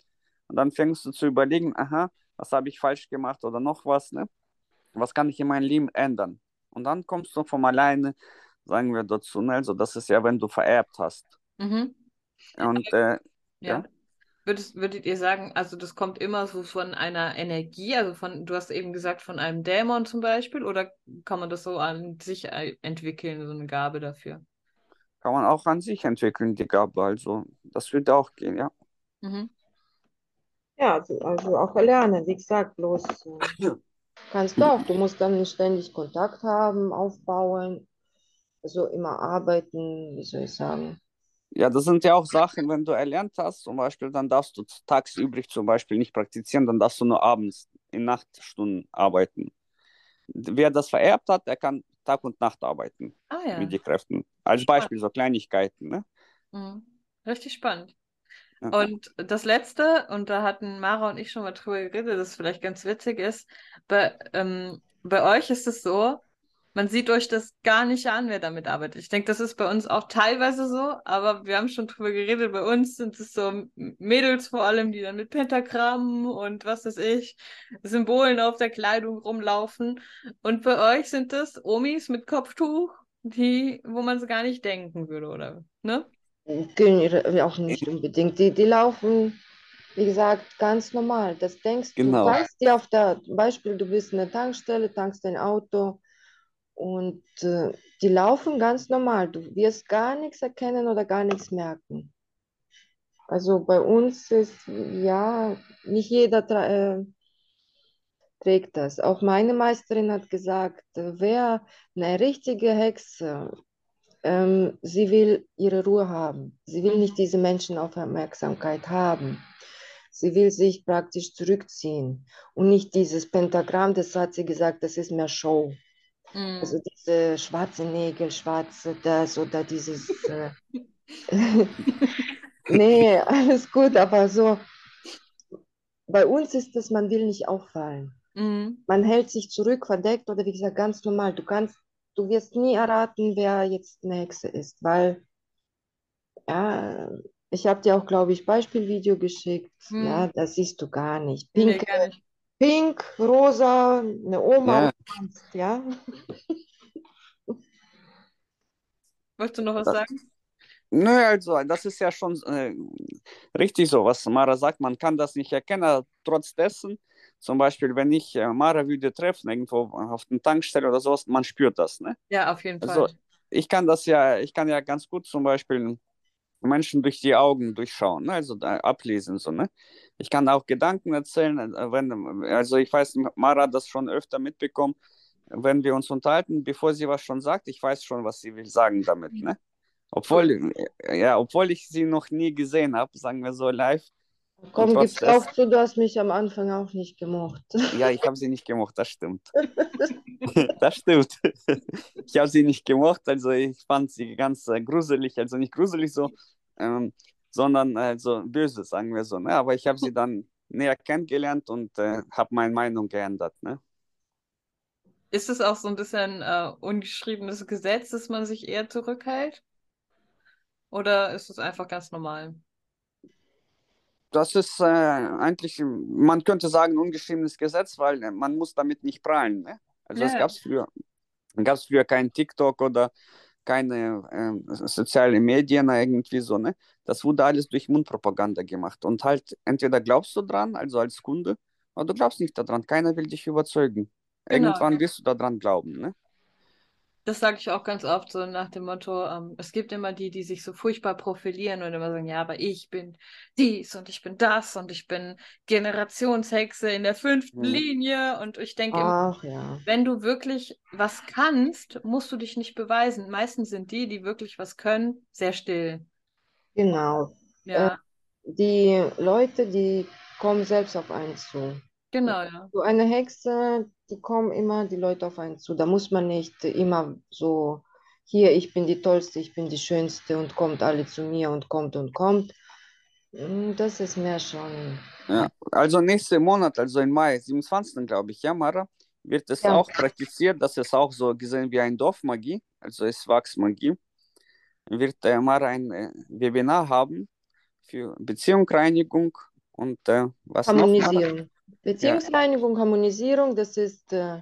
Und dann fängst du zu überlegen, aha, was habe ich falsch gemacht oder noch was, ne? Was kann ich in meinem Leben ändern? Und dann kommst du von alleine, sagen wir dazu, ne? Also das ist ja, wenn du vererbt hast. Mhm. Und äh, Ja. ja, Würdest, würdet ihr sagen, also das kommt immer so von einer Energie, also von, du hast eben gesagt, von einem Dämon zum Beispiel, oder kann man das so an sich äh, entwickeln, so eine Gabe dafür? kann man auch an sich entwickeln, die Gabe. Also das würde auch gehen, ja. Mhm. Ja, also, also auch erlernen, wie gesagt, bloß äh, *clears throat* kannst du auch. Du musst dann ständig Kontakt haben, aufbauen, also immer arbeiten, wie soll ich sagen. Ja, das sind ja auch Sachen, wenn du erlernt hast, zum Beispiel, dann darfst du tagsübrig zum Beispiel nicht praktizieren, dann darfst du nur abends in Nachtstunden arbeiten. Wer das vererbt hat, der kann Tag und Nacht arbeiten Ah ja, mit den Kräften. Als Spannend. Beispiel so Kleinigkeiten, ne? Mhm. Richtig spannend. Und das Letzte, und da hatten Mara und ich schon mal drüber geredet, das vielleicht ganz witzig ist, bei, ähm, bei euch ist es so, man sieht euch das gar nicht an, wer damit arbeitet. Ich denke, das ist bei uns auch teilweise so, aber wir haben schon drüber geredet, bei uns sind es so Mädels vor allem, die dann mit Pentagrammen und was weiß ich, Symbolen auf der Kleidung rumlaufen. Und bei euch sind es Omis mit Kopftuch, die, wo man es gar nicht denken würde, oder? Ne? Auch nicht unbedingt. Die, die laufen, wie gesagt, ganz normal. Das denkst du, Genau. weißt dir auf der Beispiel, du bist in der Tankstelle, tankst dein Auto und äh, die laufen ganz normal. Du wirst gar nichts erkennen oder gar nichts merken. Also bei uns ist, ja, nicht jeder äh, trägt das. Auch meine Meisterin hat gesagt, äh, wer eine richtige Hexe ähm, sie will ihre Ruhe haben. Sie will nicht diese Menschenaufmerksamkeit haben. Sie will sich praktisch zurückziehen und nicht dieses Pentagramm, das hat sie gesagt, das ist mehr Show. Mhm. Also diese schwarze Nägel, schwarze das oder dieses. Äh, *laughs* nee, alles gut, aber so. Bei uns ist es, man will nicht auffallen. Mhm. Man hält sich zurück, verdeckt oder wie gesagt, ganz normal. Du kannst, du wirst nie erraten, wer jetzt Hexe ist, weil ja, Ich habe dir auch, glaube ich, Beispielvideo geschickt. Hm. Ja, das siehst du gar nicht. Nee, Pink, gar nicht. pink, rosa, eine Oma Ja. ja. *laughs* Wolltest du noch was Das- sagen? Nö, also das ist ja schon äh, richtig so, was Mara sagt, man kann das nicht erkennen. Trotz dessen, zum Beispiel, wenn ich äh, Mara würde treffen, irgendwo auf der Tankstelle oder sowas, man spürt das, ne? Ja, auf jeden Also Fall. ich kann das ja, ich kann ja ganz gut zum Beispiel Menschen durch die Augen durchschauen, ne? Also da ablesen, so, ne? Ich kann auch Gedanken erzählen, äh, wenn, also ich weiß, Mara hat das schon öfter mitbekommen, wenn wir uns unterhalten, bevor sie was schon sagt, ich weiß schon, was sie will sagen damit, ne? Obwohl, äh, ja, obwohl ich sie noch nie gesehen habe, sagen wir so live. Komm, gib's auch zu, du hast mich am Anfang auch nicht gemocht. *laughs* Ja, ich habe sie nicht gemocht, das stimmt. *laughs* Das stimmt. Ich habe sie nicht gemocht, also ich fand sie ganz äh, gruselig, also nicht gruselig so, ähm, sondern also böse, sagen wir so. Ne? Aber ich habe sie *laughs* dann näher kennengelernt und äh, habe meine Meinung geändert. Ne? Ist es auch so ein bisschen äh, ungeschriebenes Gesetz, dass man sich eher zurückhält? Oder ist es einfach ganz normal? Das ist äh, eigentlich, man könnte sagen, ungeschriebenes Gesetz, weil äh, man muss damit nicht prahlen. Ne? Also es Ja. gab früher, gab's früher kein TikTok oder keine ähm, soziale Medien irgendwie so, ne? Das wurde alles durch Mundpropaganda gemacht. Und halt, entweder glaubst du dran, also als Kunde, oder du glaubst nicht daran. Keiner will dich überzeugen. Genau. Irgendwann wirst du daran glauben, ne? Das sage ich auch ganz oft so nach dem Motto, ähm, es gibt immer die, die sich so furchtbar profilieren und immer sagen, ja, aber ich bin dies und ich bin das und ich bin Generationshexe in der fünften Mhm. Linie und ich denke, immer, Ach ja. wenn du wirklich was kannst, musst du dich nicht beweisen. Meistens sind die, die wirklich was können, sehr still. Genau. Ja, Die Leute, die kommen selbst auf einen zu. Genau, ja. So eine Hexe, die kommen immer die Leute auf einen zu. Da muss man nicht immer so, hier, ich bin die Tollste, ich bin die Schönste und kommt alle zu mir und kommt und kommt. Mm, Das ist mehr schon. Ja. Also nächsten Monat, also im Mai, 27. glaube ich, ja, Mara, wird es Ja. auch praktiziert. Das ist auch so gesehen wie ein Dorfmagie, also es Wachsmagie. Wird äh, Mara ein äh, Webinar haben für Beziehungsreinigung und äh, was noch? Mara? Harmonisierung. Beziehungsreinigung, Harmonisierung, das ist, äh,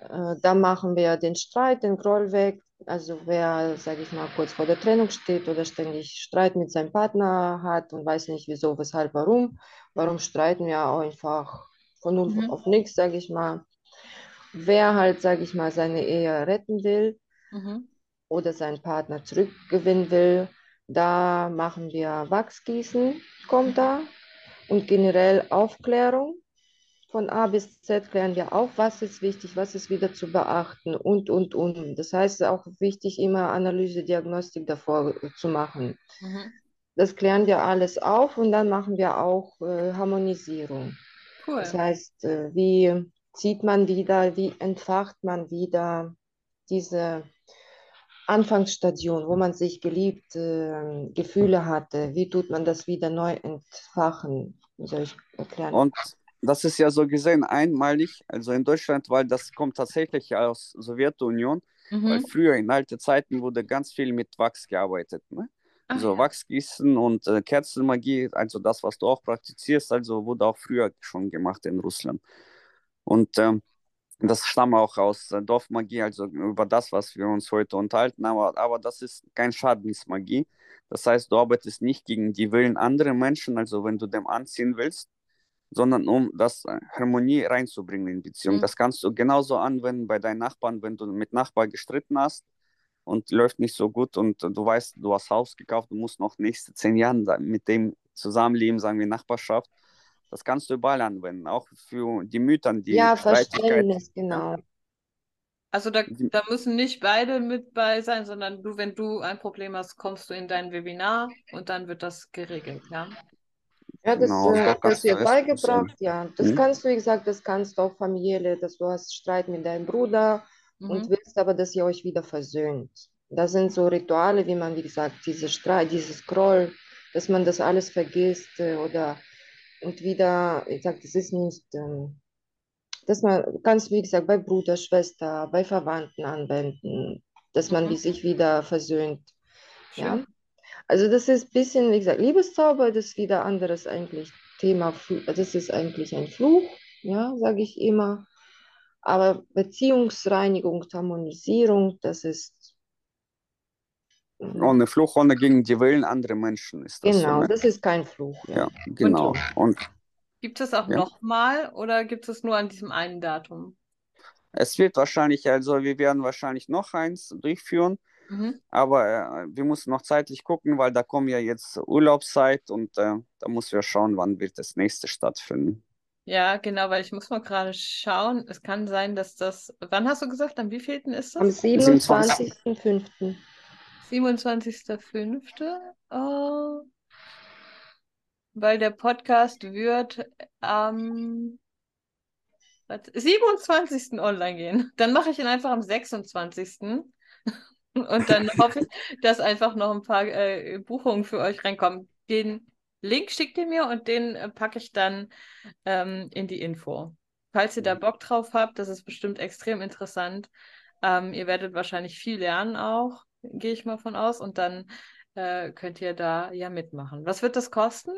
äh, da machen wir den Streit, den Groll weg. Also wer, sage ich mal, kurz vor der Trennung steht oder ständig Streit mit seinem Partner hat und weiß nicht wieso, weshalb, warum, warum streiten wir einfach von null Mhm. auf nichts, sage ich mal. Wer halt, sage ich mal, seine Ehe retten will Mhm. oder seinen Partner zurückgewinnen will, da machen wir Wachsgießen, kommt da. Und generell Aufklärung. Von A bis Z klären wir auf, was ist wichtig, was ist wieder zu beachten und, und, und. Das heißt, es ist auch wichtig, immer Analyse, Diagnostik davor zu machen. Mhm. Das klären wir alles auf und dann machen wir auch äh, Harmonisierung. Cool. Das heißt, äh, wie zieht man wieder, wie entfacht man wieder diese Anfangsstation, wo man sich geliebt, äh, Gefühle hatte, wie tut man das wieder neu entfachen? Wie soll ich erklären? Und das ist ja so gesehen einmalig, also in Deutschland, weil das kommt tatsächlich aus Sowjetunion, weil Mhm. früher in alten Zeiten wurde ganz viel mit Wachs gearbeitet, ne? Ach Also ja. Wachsgießen und äh, Kerzenmagie, also das, was du auch praktizierst, also wurde auch früher schon gemacht in Russland. Und ähm, das stammt auch aus äh, Dorfmagie, also über das, was wir uns heute unterhalten, aber, aber das ist kein Schadensmagie. Das heißt, du arbeitest nicht gegen die Willen anderer Menschen, also wenn du dem anziehen willst, sondern um das äh, Harmonie reinzubringen in Beziehung. Mhm. Das kannst du genauso anwenden bei deinen Nachbarn, wenn du mit Nachbarn gestritten hast und läuft nicht so gut und du weißt, du hast Haus gekauft, du musst noch nächste zehn Jahre mit dem zusammenleben, sagen wir Nachbarschaft. Das kannst du überall anwenden, auch für die Mütter, die Ja. Verständnis, genau. Also da, da müssen nicht beide mit bei sein, sondern du, wenn du ein Problem hast, kommst du in dein Webinar und dann wird das geregelt, ja? Ja, das Genau, äh, kannst du dir beigebracht, ja. Das Mhm. kannst du, wie gesagt, das kannst du auch familiäre, dass du hast Streit mit deinem Bruder und Mhm. willst aber, dass ihr euch wieder versöhnt. Das sind so Rituale, wie man, wie gesagt, diese Streit, dieses Groll, dass man das alles vergisst äh, oder und wieder, ich sag, das ist nicht, ähm, dass man kannst, wie gesagt, bei Bruder, Schwester, bei Verwandten anwenden, dass man Mhm. sich wieder versöhnt. Ja. Also das ist ein bisschen, wie gesagt, Liebeszauber, das ist wieder anderes eigentlich Thema. Das ist eigentlich ein Fluch, ja, sage ich immer. Aber Beziehungsreinigung, Harmonisierung, das ist. Ohne Fluch, ohne gegen die Willen anderer Menschen ist das. Genau, so, ne? das ist kein Fluch. Ja, ja genau. Und, Und, gibt es auch ja. nochmal oder gibt es nur an diesem einen Datum? Es wird wahrscheinlich, also wir werden wahrscheinlich noch eins durchführen. Mhm. Aber äh, wir müssen noch zeitlich gucken, weil da kommen ja jetzt Urlaubszeit und äh, da müssen wir schauen, wann wird das nächste stattfinden. Ja, genau, weil ich muss mal gerade schauen. Es kann sein, dass das. Wann hast du gesagt? Am wievielten ist das? Am 27.05. 27.05. Oh, weil der Podcast wird am ähm, 27. online gehen. Dann mache ich ihn einfach am 26. Und dann *laughs* hoffe ich, dass einfach noch ein paar äh, Buchungen für euch reinkommen. Den Link schickt ihr mir und den äh, packe ich dann ähm, in die Info. Falls ihr da Bock drauf habt, das ist bestimmt extrem interessant. Ähm, ihr werdet wahrscheinlich viel lernen auch, gehe ich mal von aus. Und dann äh, könnt ihr da ja mitmachen. Was wird das kosten?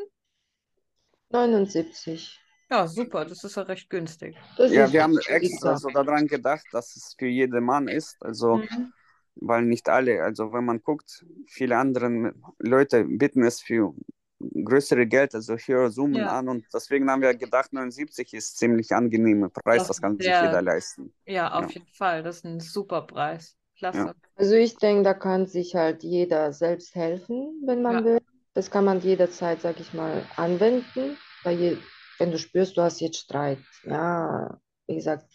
79. Ja, super, das ist ja recht günstig. Das ja, wir haben extra so daran gedacht, dass es für jeden Mann ist. Also mhm weil nicht alle, also wenn man guckt, viele andere Leute bieten es für größere Geld, also höhere Summen ja. an und deswegen haben wir gedacht, 79 ist ziemlich angenehmer Preis, das, das kann sich jeder leisten. Ja, auf ja. jeden Fall, das ist ein super Preis. Klasse. Ja. Also ich denke, da kann sich halt jeder selbst helfen, wenn man will. Das kann man jederzeit, sag ich mal, anwenden, weil je, wenn du spürst, du hast jetzt Streit, ja, wie gesagt,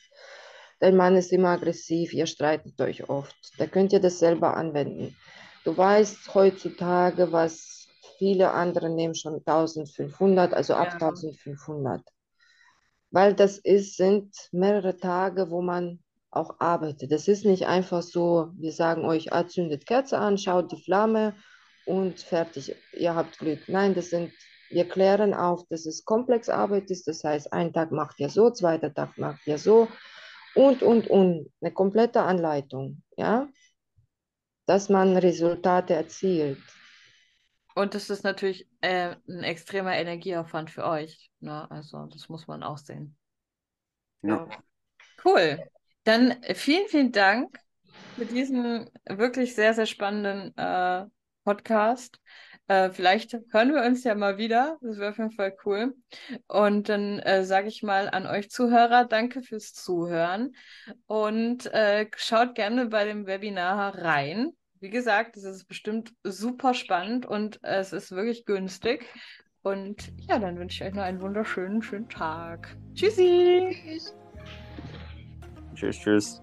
Dein Mann ist immer aggressiv, ihr streitet euch oft. Da könnt ihr das selber anwenden. Du weißt heutzutage, was viele andere nehmen schon 1500, also ab ja. 1500. Weil das ist, sind mehrere Tage, wo man auch arbeitet. Das ist nicht einfach so, wir sagen euch, ah, zündet Kerze an, schaut die Flamme und fertig, ihr habt Glück. Nein, das sind, wir klären auf, dass es Komplexarbeit ist. Das heißt, einen Tag macht ihr so, zweiter Tag macht ihr so, und, und, und. Eine komplette Anleitung, ja, dass man Resultate erzielt. Und das ist natürlich äh, ein extremer Energieaufwand für euch. Ne? Also das muss man auch sehen. Ja. Cool. Dann vielen, vielen Dank für diesen wirklich sehr, sehr spannenden äh, Podcast. Äh, vielleicht hören wir uns ja mal wieder. Das wäre auf jeden Fall cool. Und dann äh, sage ich mal an euch Zuhörer, danke fürs Zuhören. Und äh, schaut gerne bei dem Webinar rein. Wie gesagt, es ist bestimmt super spannend und es ist wirklich günstig. Und ja, dann wünsche ich euch noch einen wunderschönen, schönen Tag. Tschüssi. Tschüss, tschüss.